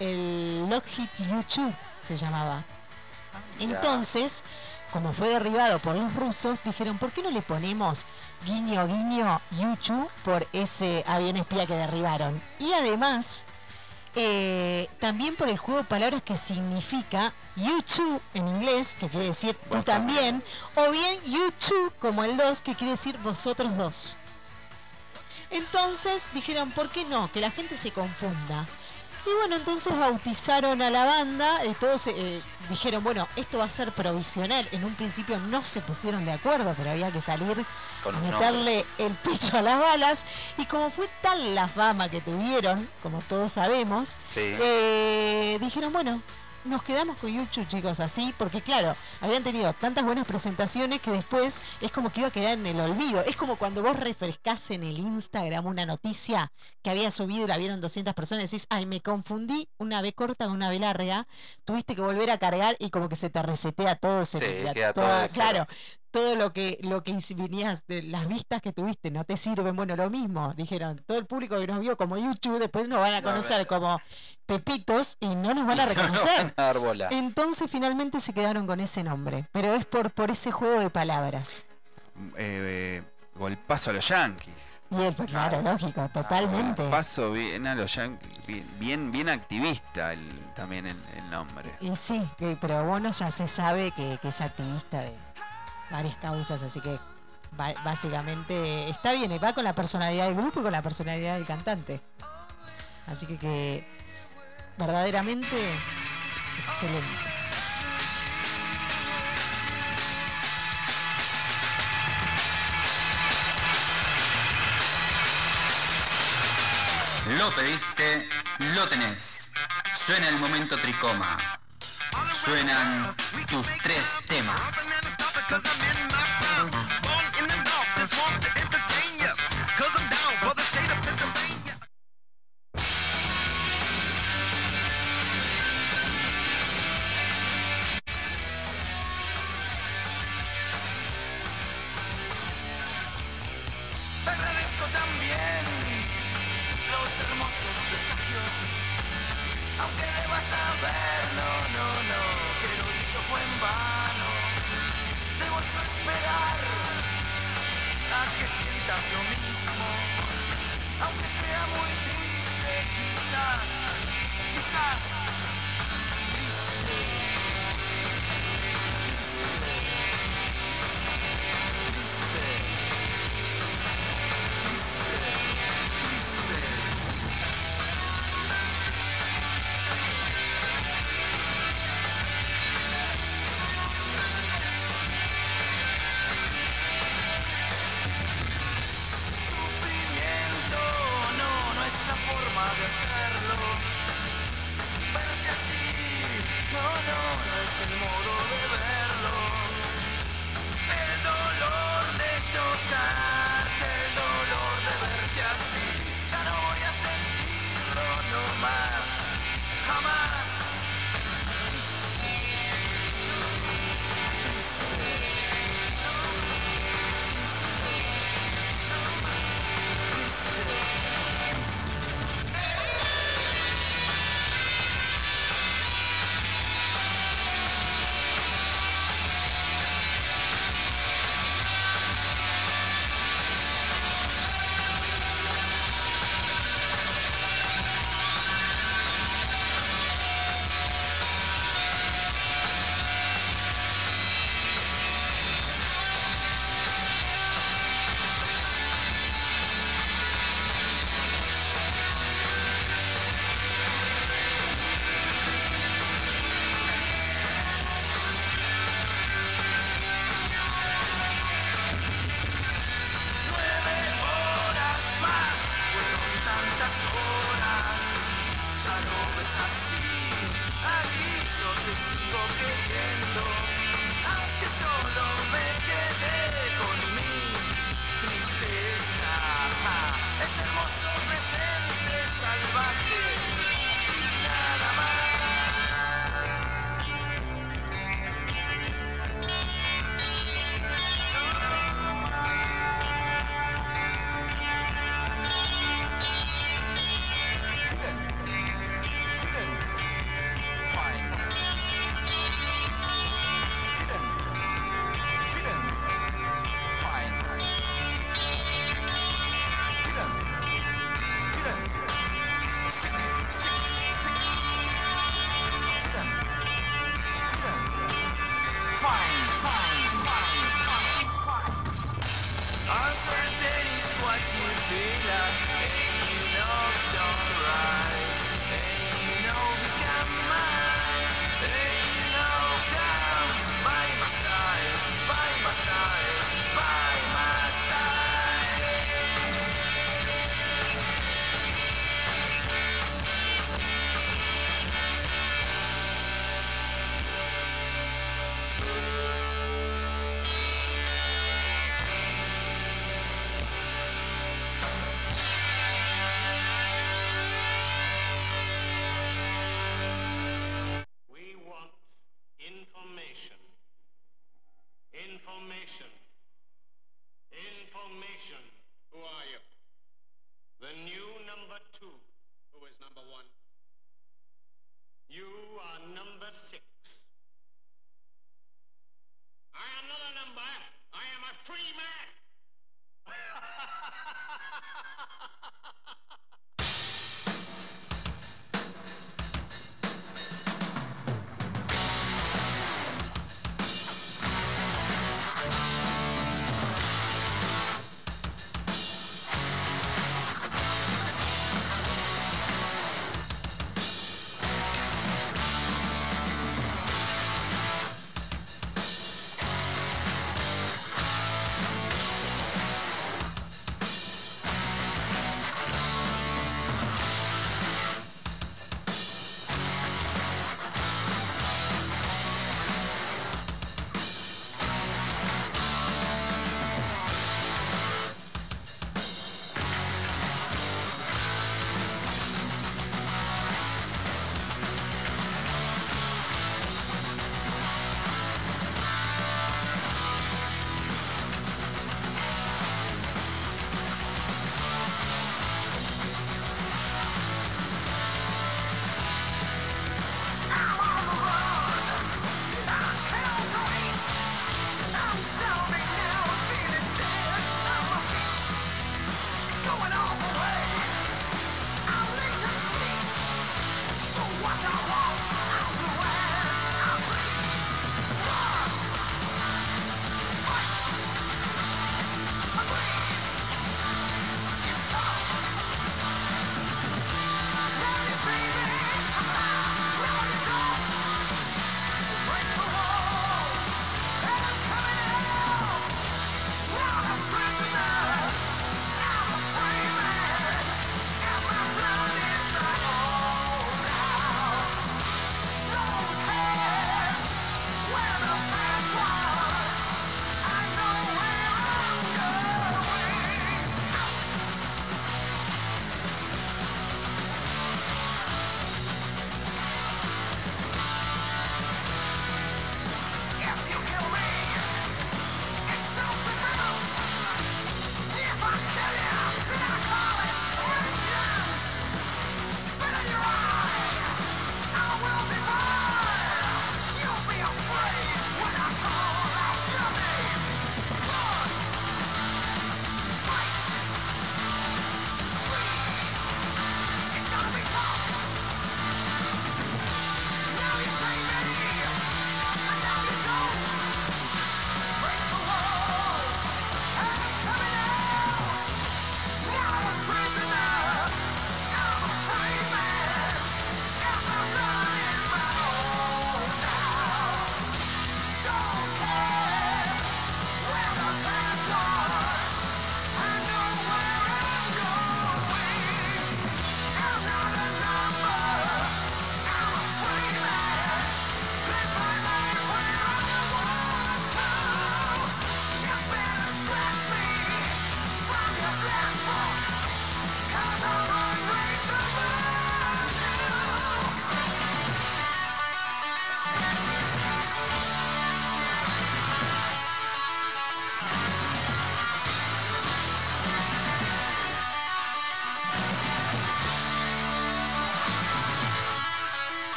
el, Lockheed U-2 se llamaba. Entonces, como fue derribado por los rusos, dijeron, ¿por qué no le ponemos guiño guiño U-2 por ese avión espía que derribaron? Y además, eh, también por el juego de palabras que significa YouTube en inglés, que quiere decir tú también, o bien YouTube como el 2, que quiere decir vosotros dos. Entonces dijeron, ¿por qué no? Que la gente se confunda. Y bueno, entonces bautizaron a la banda y todos eh, dijeron, bueno, esto va a ser provisional. En un principio no se pusieron de acuerdo, pero había que salir Con a meterle el pecho a las balas. Y como fue tal la fama que tuvieron, como todos sabemos, Sí. eh, dijeron, bueno, nos quedamos con YouTube, chicos, así, porque claro, habían tenido tantas buenas presentaciones que después es como que iba a quedar en el olvido. Es como cuando vos refrescás en el Instagram una noticia que había subido y la vieron 200 personas y decís, ay, me confundí una B corta con una B larga, tuviste que volver a cargar y como que se te resetea todo, se Sí, queda todo claro, todo lo que lo que venías de las vistas que tuviste no te sirven, bueno, lo mismo, dijeron, todo el público que nos vio como YouTube después nos van a No, conocer como Pepitos y no nos van a reconocer. van a dar bola. Entonces finalmente se quedaron con ese nombre, pero es por, por ese juego de palabras. Eh, golpazo a los Yankees. Y él, pues, claro, lógico, totalmente. Golpazo bien a los Yankees. Bien, bien, bien activista el- también el, el nombre. Y sí, pero bueno, ya se sabe que, que es activista de varias causas, así que básicamente está bien, y va con la personalidad del grupo y con la personalidad del cantante. Así que, que verdaderamente excelente. Lo pediste, lo tenés. Suena el momento tricoma. Suenan tus tres temas. Te sientas lo mismo. Aunque sea muy triste, quizás, quizás. in the morning. When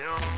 Yeah.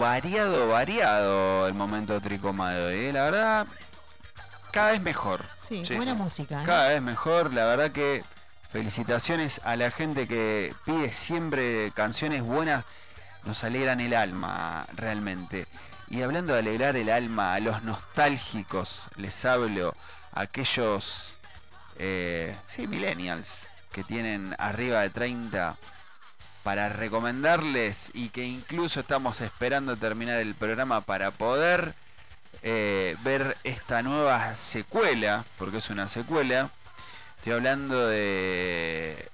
Variado, variado el momento tricomado, ¿eh? La verdad, cada vez mejor. Sí, buena música. ¿eh? Cada vez mejor, la verdad que felicitaciones a la gente que pide siempre canciones buenas, nos alegran el alma realmente. Y hablando de alegrar el alma a los nostálgicos, les hablo a aquellos, eh, sí, millennials, que tienen arriba de 30 para recomendarles y que incluso estamos esperando terminar el programa para poder eh, ver esta nueva secuela, porque es una secuela. Estoy hablando de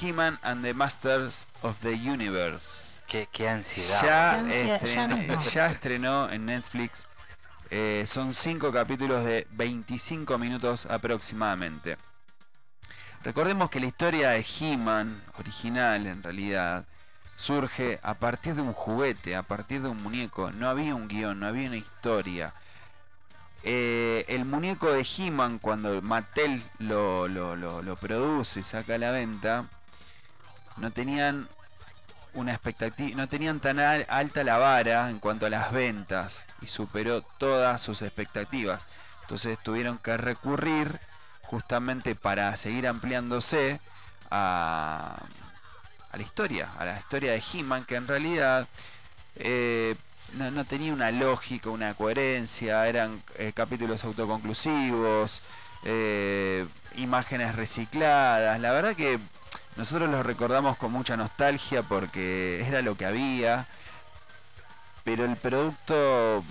He-Man and the Masters of the Universe. Qué, qué ansiedad. Ya, ya estrenó en Netflix. Eh, son cinco capítulos de 25 minutos aproximadamente. Recordemos que la historia de He-Man, original en realidad, surge a partir de un juguete, a partir de un muñeco. No había un guion, no había una historia. Eh, el muñeco de He-Man, cuando Mattel lo, lo- lo- produce y saca a la venta, no tenían una expectativa, no tenían tan al- alta la vara en cuanto a las ventas y superó todas sus expectativas. Entonces tuvieron que recurrir justamente para seguir ampliándose a, la historia, a la historia de He-Man, que en realidad eh, no, tenía una lógica, una coherencia, eran eh, capítulos autoconclusivos, eh, imágenes recicladas. La verdad que nosotros los recordamos con mucha nostalgia porque era lo que había, pero el producto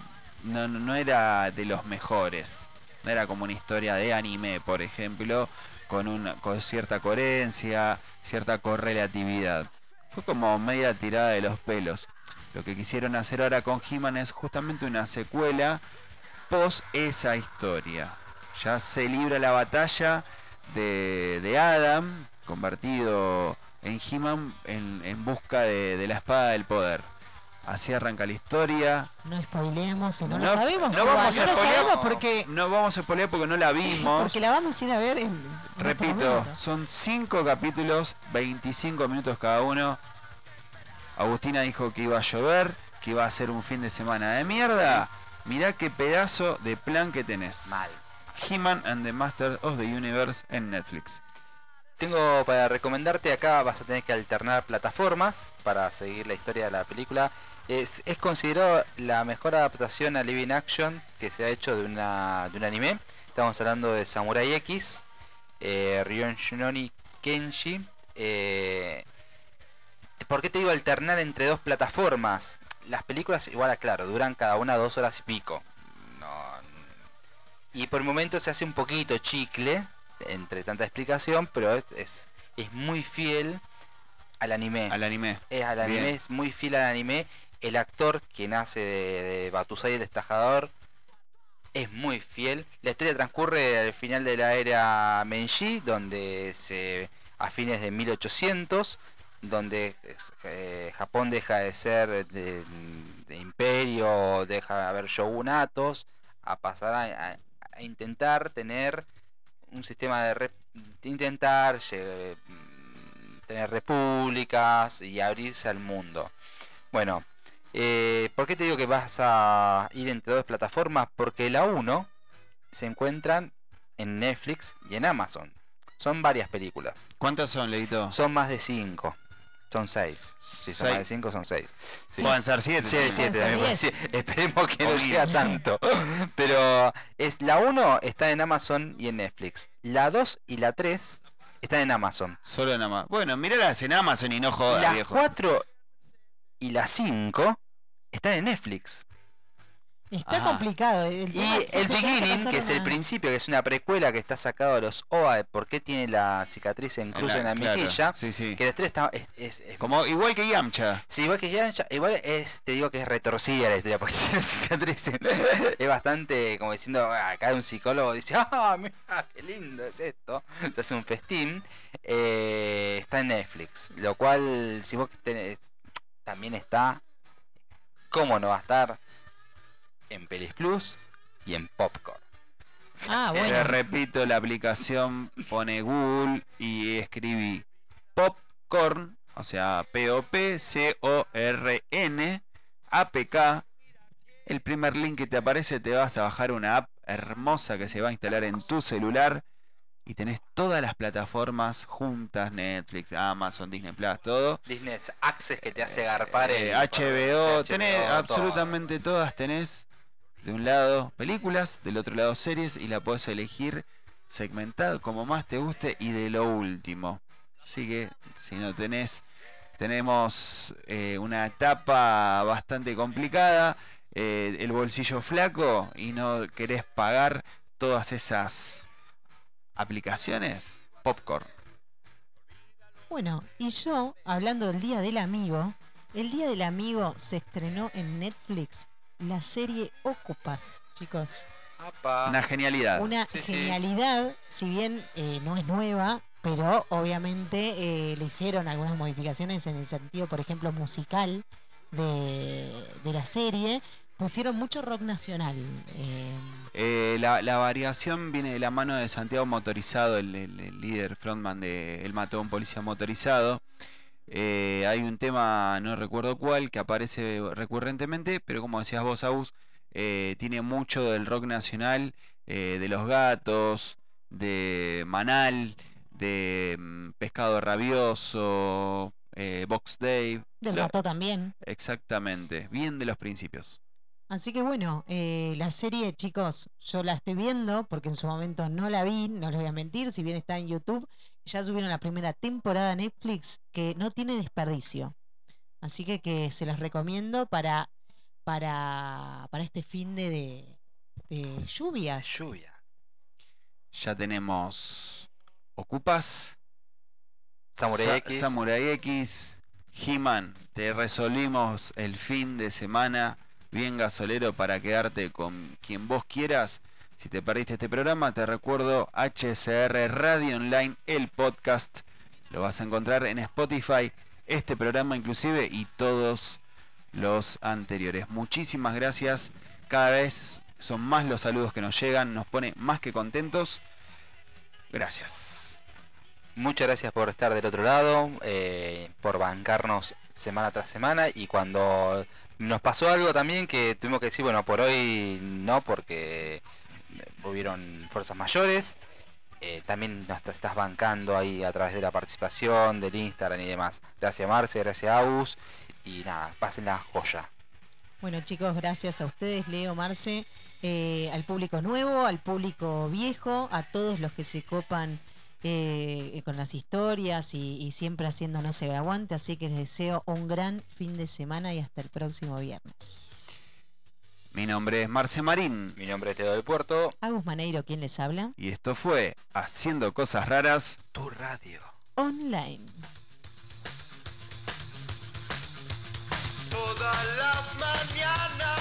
no- no era de los mejores. No era como una historia de anime, por ejemplo, con, una, con cierta coherencia, cierta correlatividad. Fue como media tirada de los pelos. Lo que quisieron hacer ahora con He-Man es justamente una secuela post esa historia. Ya se libra la batalla de, de Adam, convertido en He-Man en, en busca de, de la espada del poder. Así arranca la historia. No spoileemos si no, lo No- sabemos. no igual, vamos a no lo sabemos porque, No vamos a spoilear porque no la vimos. porque la vamos a ir a ver en. Repito, momento. son 5 capítulos, 25 minutos cada uno. Agustina dijo que iba a llover, que iba a ser un fin de semana de mierda. Mirá qué pedazo de plan que tenés. Mal. He-Man and the Masters of the Universe en Netflix. Tengo para recomendarte acá, vas a tener que alternar plataformas para seguir la historia de la película. Es, es considerado la mejor adaptación a Living Action que se ha hecho de, una, de un anime. Estamos hablando de Samurai X, eh, Ryon Shunoni Kenshi. eh, ¿Por qué te digo alternar entre dos plataformas? Las películas, igual aclaro, duran cada una dos horas y pico. No, y por momentos se hace un poquito chicle entre tanta explicación, pero es, es, es muy fiel al anime. Al anime. Es al anime, Bien. es muy fiel al anime. El actor quien hace de, de Batusai el destajador es muy fiel. La historia transcurre al final de la era Menji, donde se a fines de 1800, donde eh, Japón deja de ser de, imperio, deja de haber shogunatos, a pasar a, intentar tener un sistema de intentar mm, tener repúblicas y abrirse al mundo. Bueno, eh, ¿por qué te digo que vas a ir entre dos plataformas? Porque la 1 se encuentran en Netflix y en Amazon. Son varias películas. ¿Cuántas son, Leito? Son más de 5. Son 6. Si son Seis. más de 5, son 6. Pueden ser siete, Sí, Pueden ser también, diez. sí. Esperemos que no O llegue a diez. tanto. Pero es la 1 está en Amazon y en Netflix. La 2 y la 3 están en Amazon. Solo en Amazon. Bueno, míralas en Amazon y no jodas, Las viejo. 4 y la 5 están en Netflix. Está Ajá. complicado. El Y el beginning, que es el principio, que es una precuela que está sacado de los OA de por qué tiene la cicatriz en cruz en la, claro, mejilla. sí, sí. Que la historia está, es, es- es- Como, igual que Yamcha. Sí, igual que Yamcha, igual es, te digo que es retorcida la historia porque tiene cicatriz. es bastante como diciendo, "Ah, acá un psicólogo dice, ah, mira, qué lindo es esto. Se hace un festín. Eh, está en Netflix, lo cual, si vos tenés, también está, ¿cómo no va a estar? En Pelis Plus y en Popcorn. Ah, bueno. repito, la aplicación pone Google y escribí Popcorn, o sea, P-O-P-C-O-R-N, APK. El primer link que te aparece te vas a bajar una app hermosa que se va a instalar en tu celular y tenés todas las plataformas juntas, Netflix, Amazon, Disney Plus, todo. Disney Access que te hace garpar Eh, el HBO, sí, tenés todo. absolutamente todas, tenés de un lado películas, del otro lado series y la podés elegir segmentado como más te guste y de lo último. Así que si no tenés, tenemos eh, una etapa bastante complicada, eh, el bolsillo flaco y no querés pagar todas esas aplicaciones, popcorn. Bueno, y yo, hablando del Día del Amigo, el Día del Amigo se estrenó en Netflix la serie Ocupas, chicos. Una genialidad. Una genialidad, si bien eh, no es nueva, pero obviamente eh, le hicieron algunas modificaciones en el sentido, por ejemplo, musical de, de la serie. Pusieron mucho rock nacional. eh, Eh, la, la variación viene de la mano de Santiago Motorizado, el, el- el líder frontman de El Mató a un Policía Motorizado. Eh, hay un tema, no recuerdo cuál, que aparece recurrentemente, pero como decías vos, Agus, tiene mucho del rock nacional, de Los Gatos, de Manal, de mm, Pescado Rabioso, Box Dave. del Mató también. Exactamente, bien de los principios. Así que bueno, eh, la serie, chicos, yo la estoy viendo porque en su momento no la vi, no les voy a mentir, si bien está en YouTube, ya subieron la primera temporada a Netflix que no tiene desperdicio. Así que, que se las recomiendo para, para, para este fin de, de, de lluvias. Lluvia. Ya tenemos Ocupas, Samurai Sa- X. Samurai X, He-Man. Te resolvimos el fin de semana bien gasolero para quedarte con quien vos quieras. Si te perdiste este programa, te recuerdo HCR Radio Online, el podcast. Lo vas a encontrar en Spotify, este programa inclusive y todos los anteriores. Muchísimas gracias. Cada vez son más los saludos que nos llegan. Nos pone más que contentos. Gracias. Muchas gracias por estar del otro lado, eh, por bancarnos semana tras semana y cuando nos pasó algo también que tuvimos que decir, bueno, por hoy no porque hubieron fuerzas mayores, eh, también nos estás bancando ahí a través de la participación, del Instagram y demás. Gracias Marce, gracias Agus y nada, pasen la joya. Bueno chicos, gracias a ustedes, Leo, Marce, eh, al público nuevo, al público viejo, a todos los que se copan eh, con las historias y, y siempre haciéndonos el aguante. Así que les deseo un gran fin de semana y hasta el próximo viernes. Mi nombre es Marce Marín. Mi nombre es Teo del Puerto. Agus Maneiro, ¿quién les habla? Y esto fue Haciendo Cosas Raras, tu radio. Online. Todas las mañanas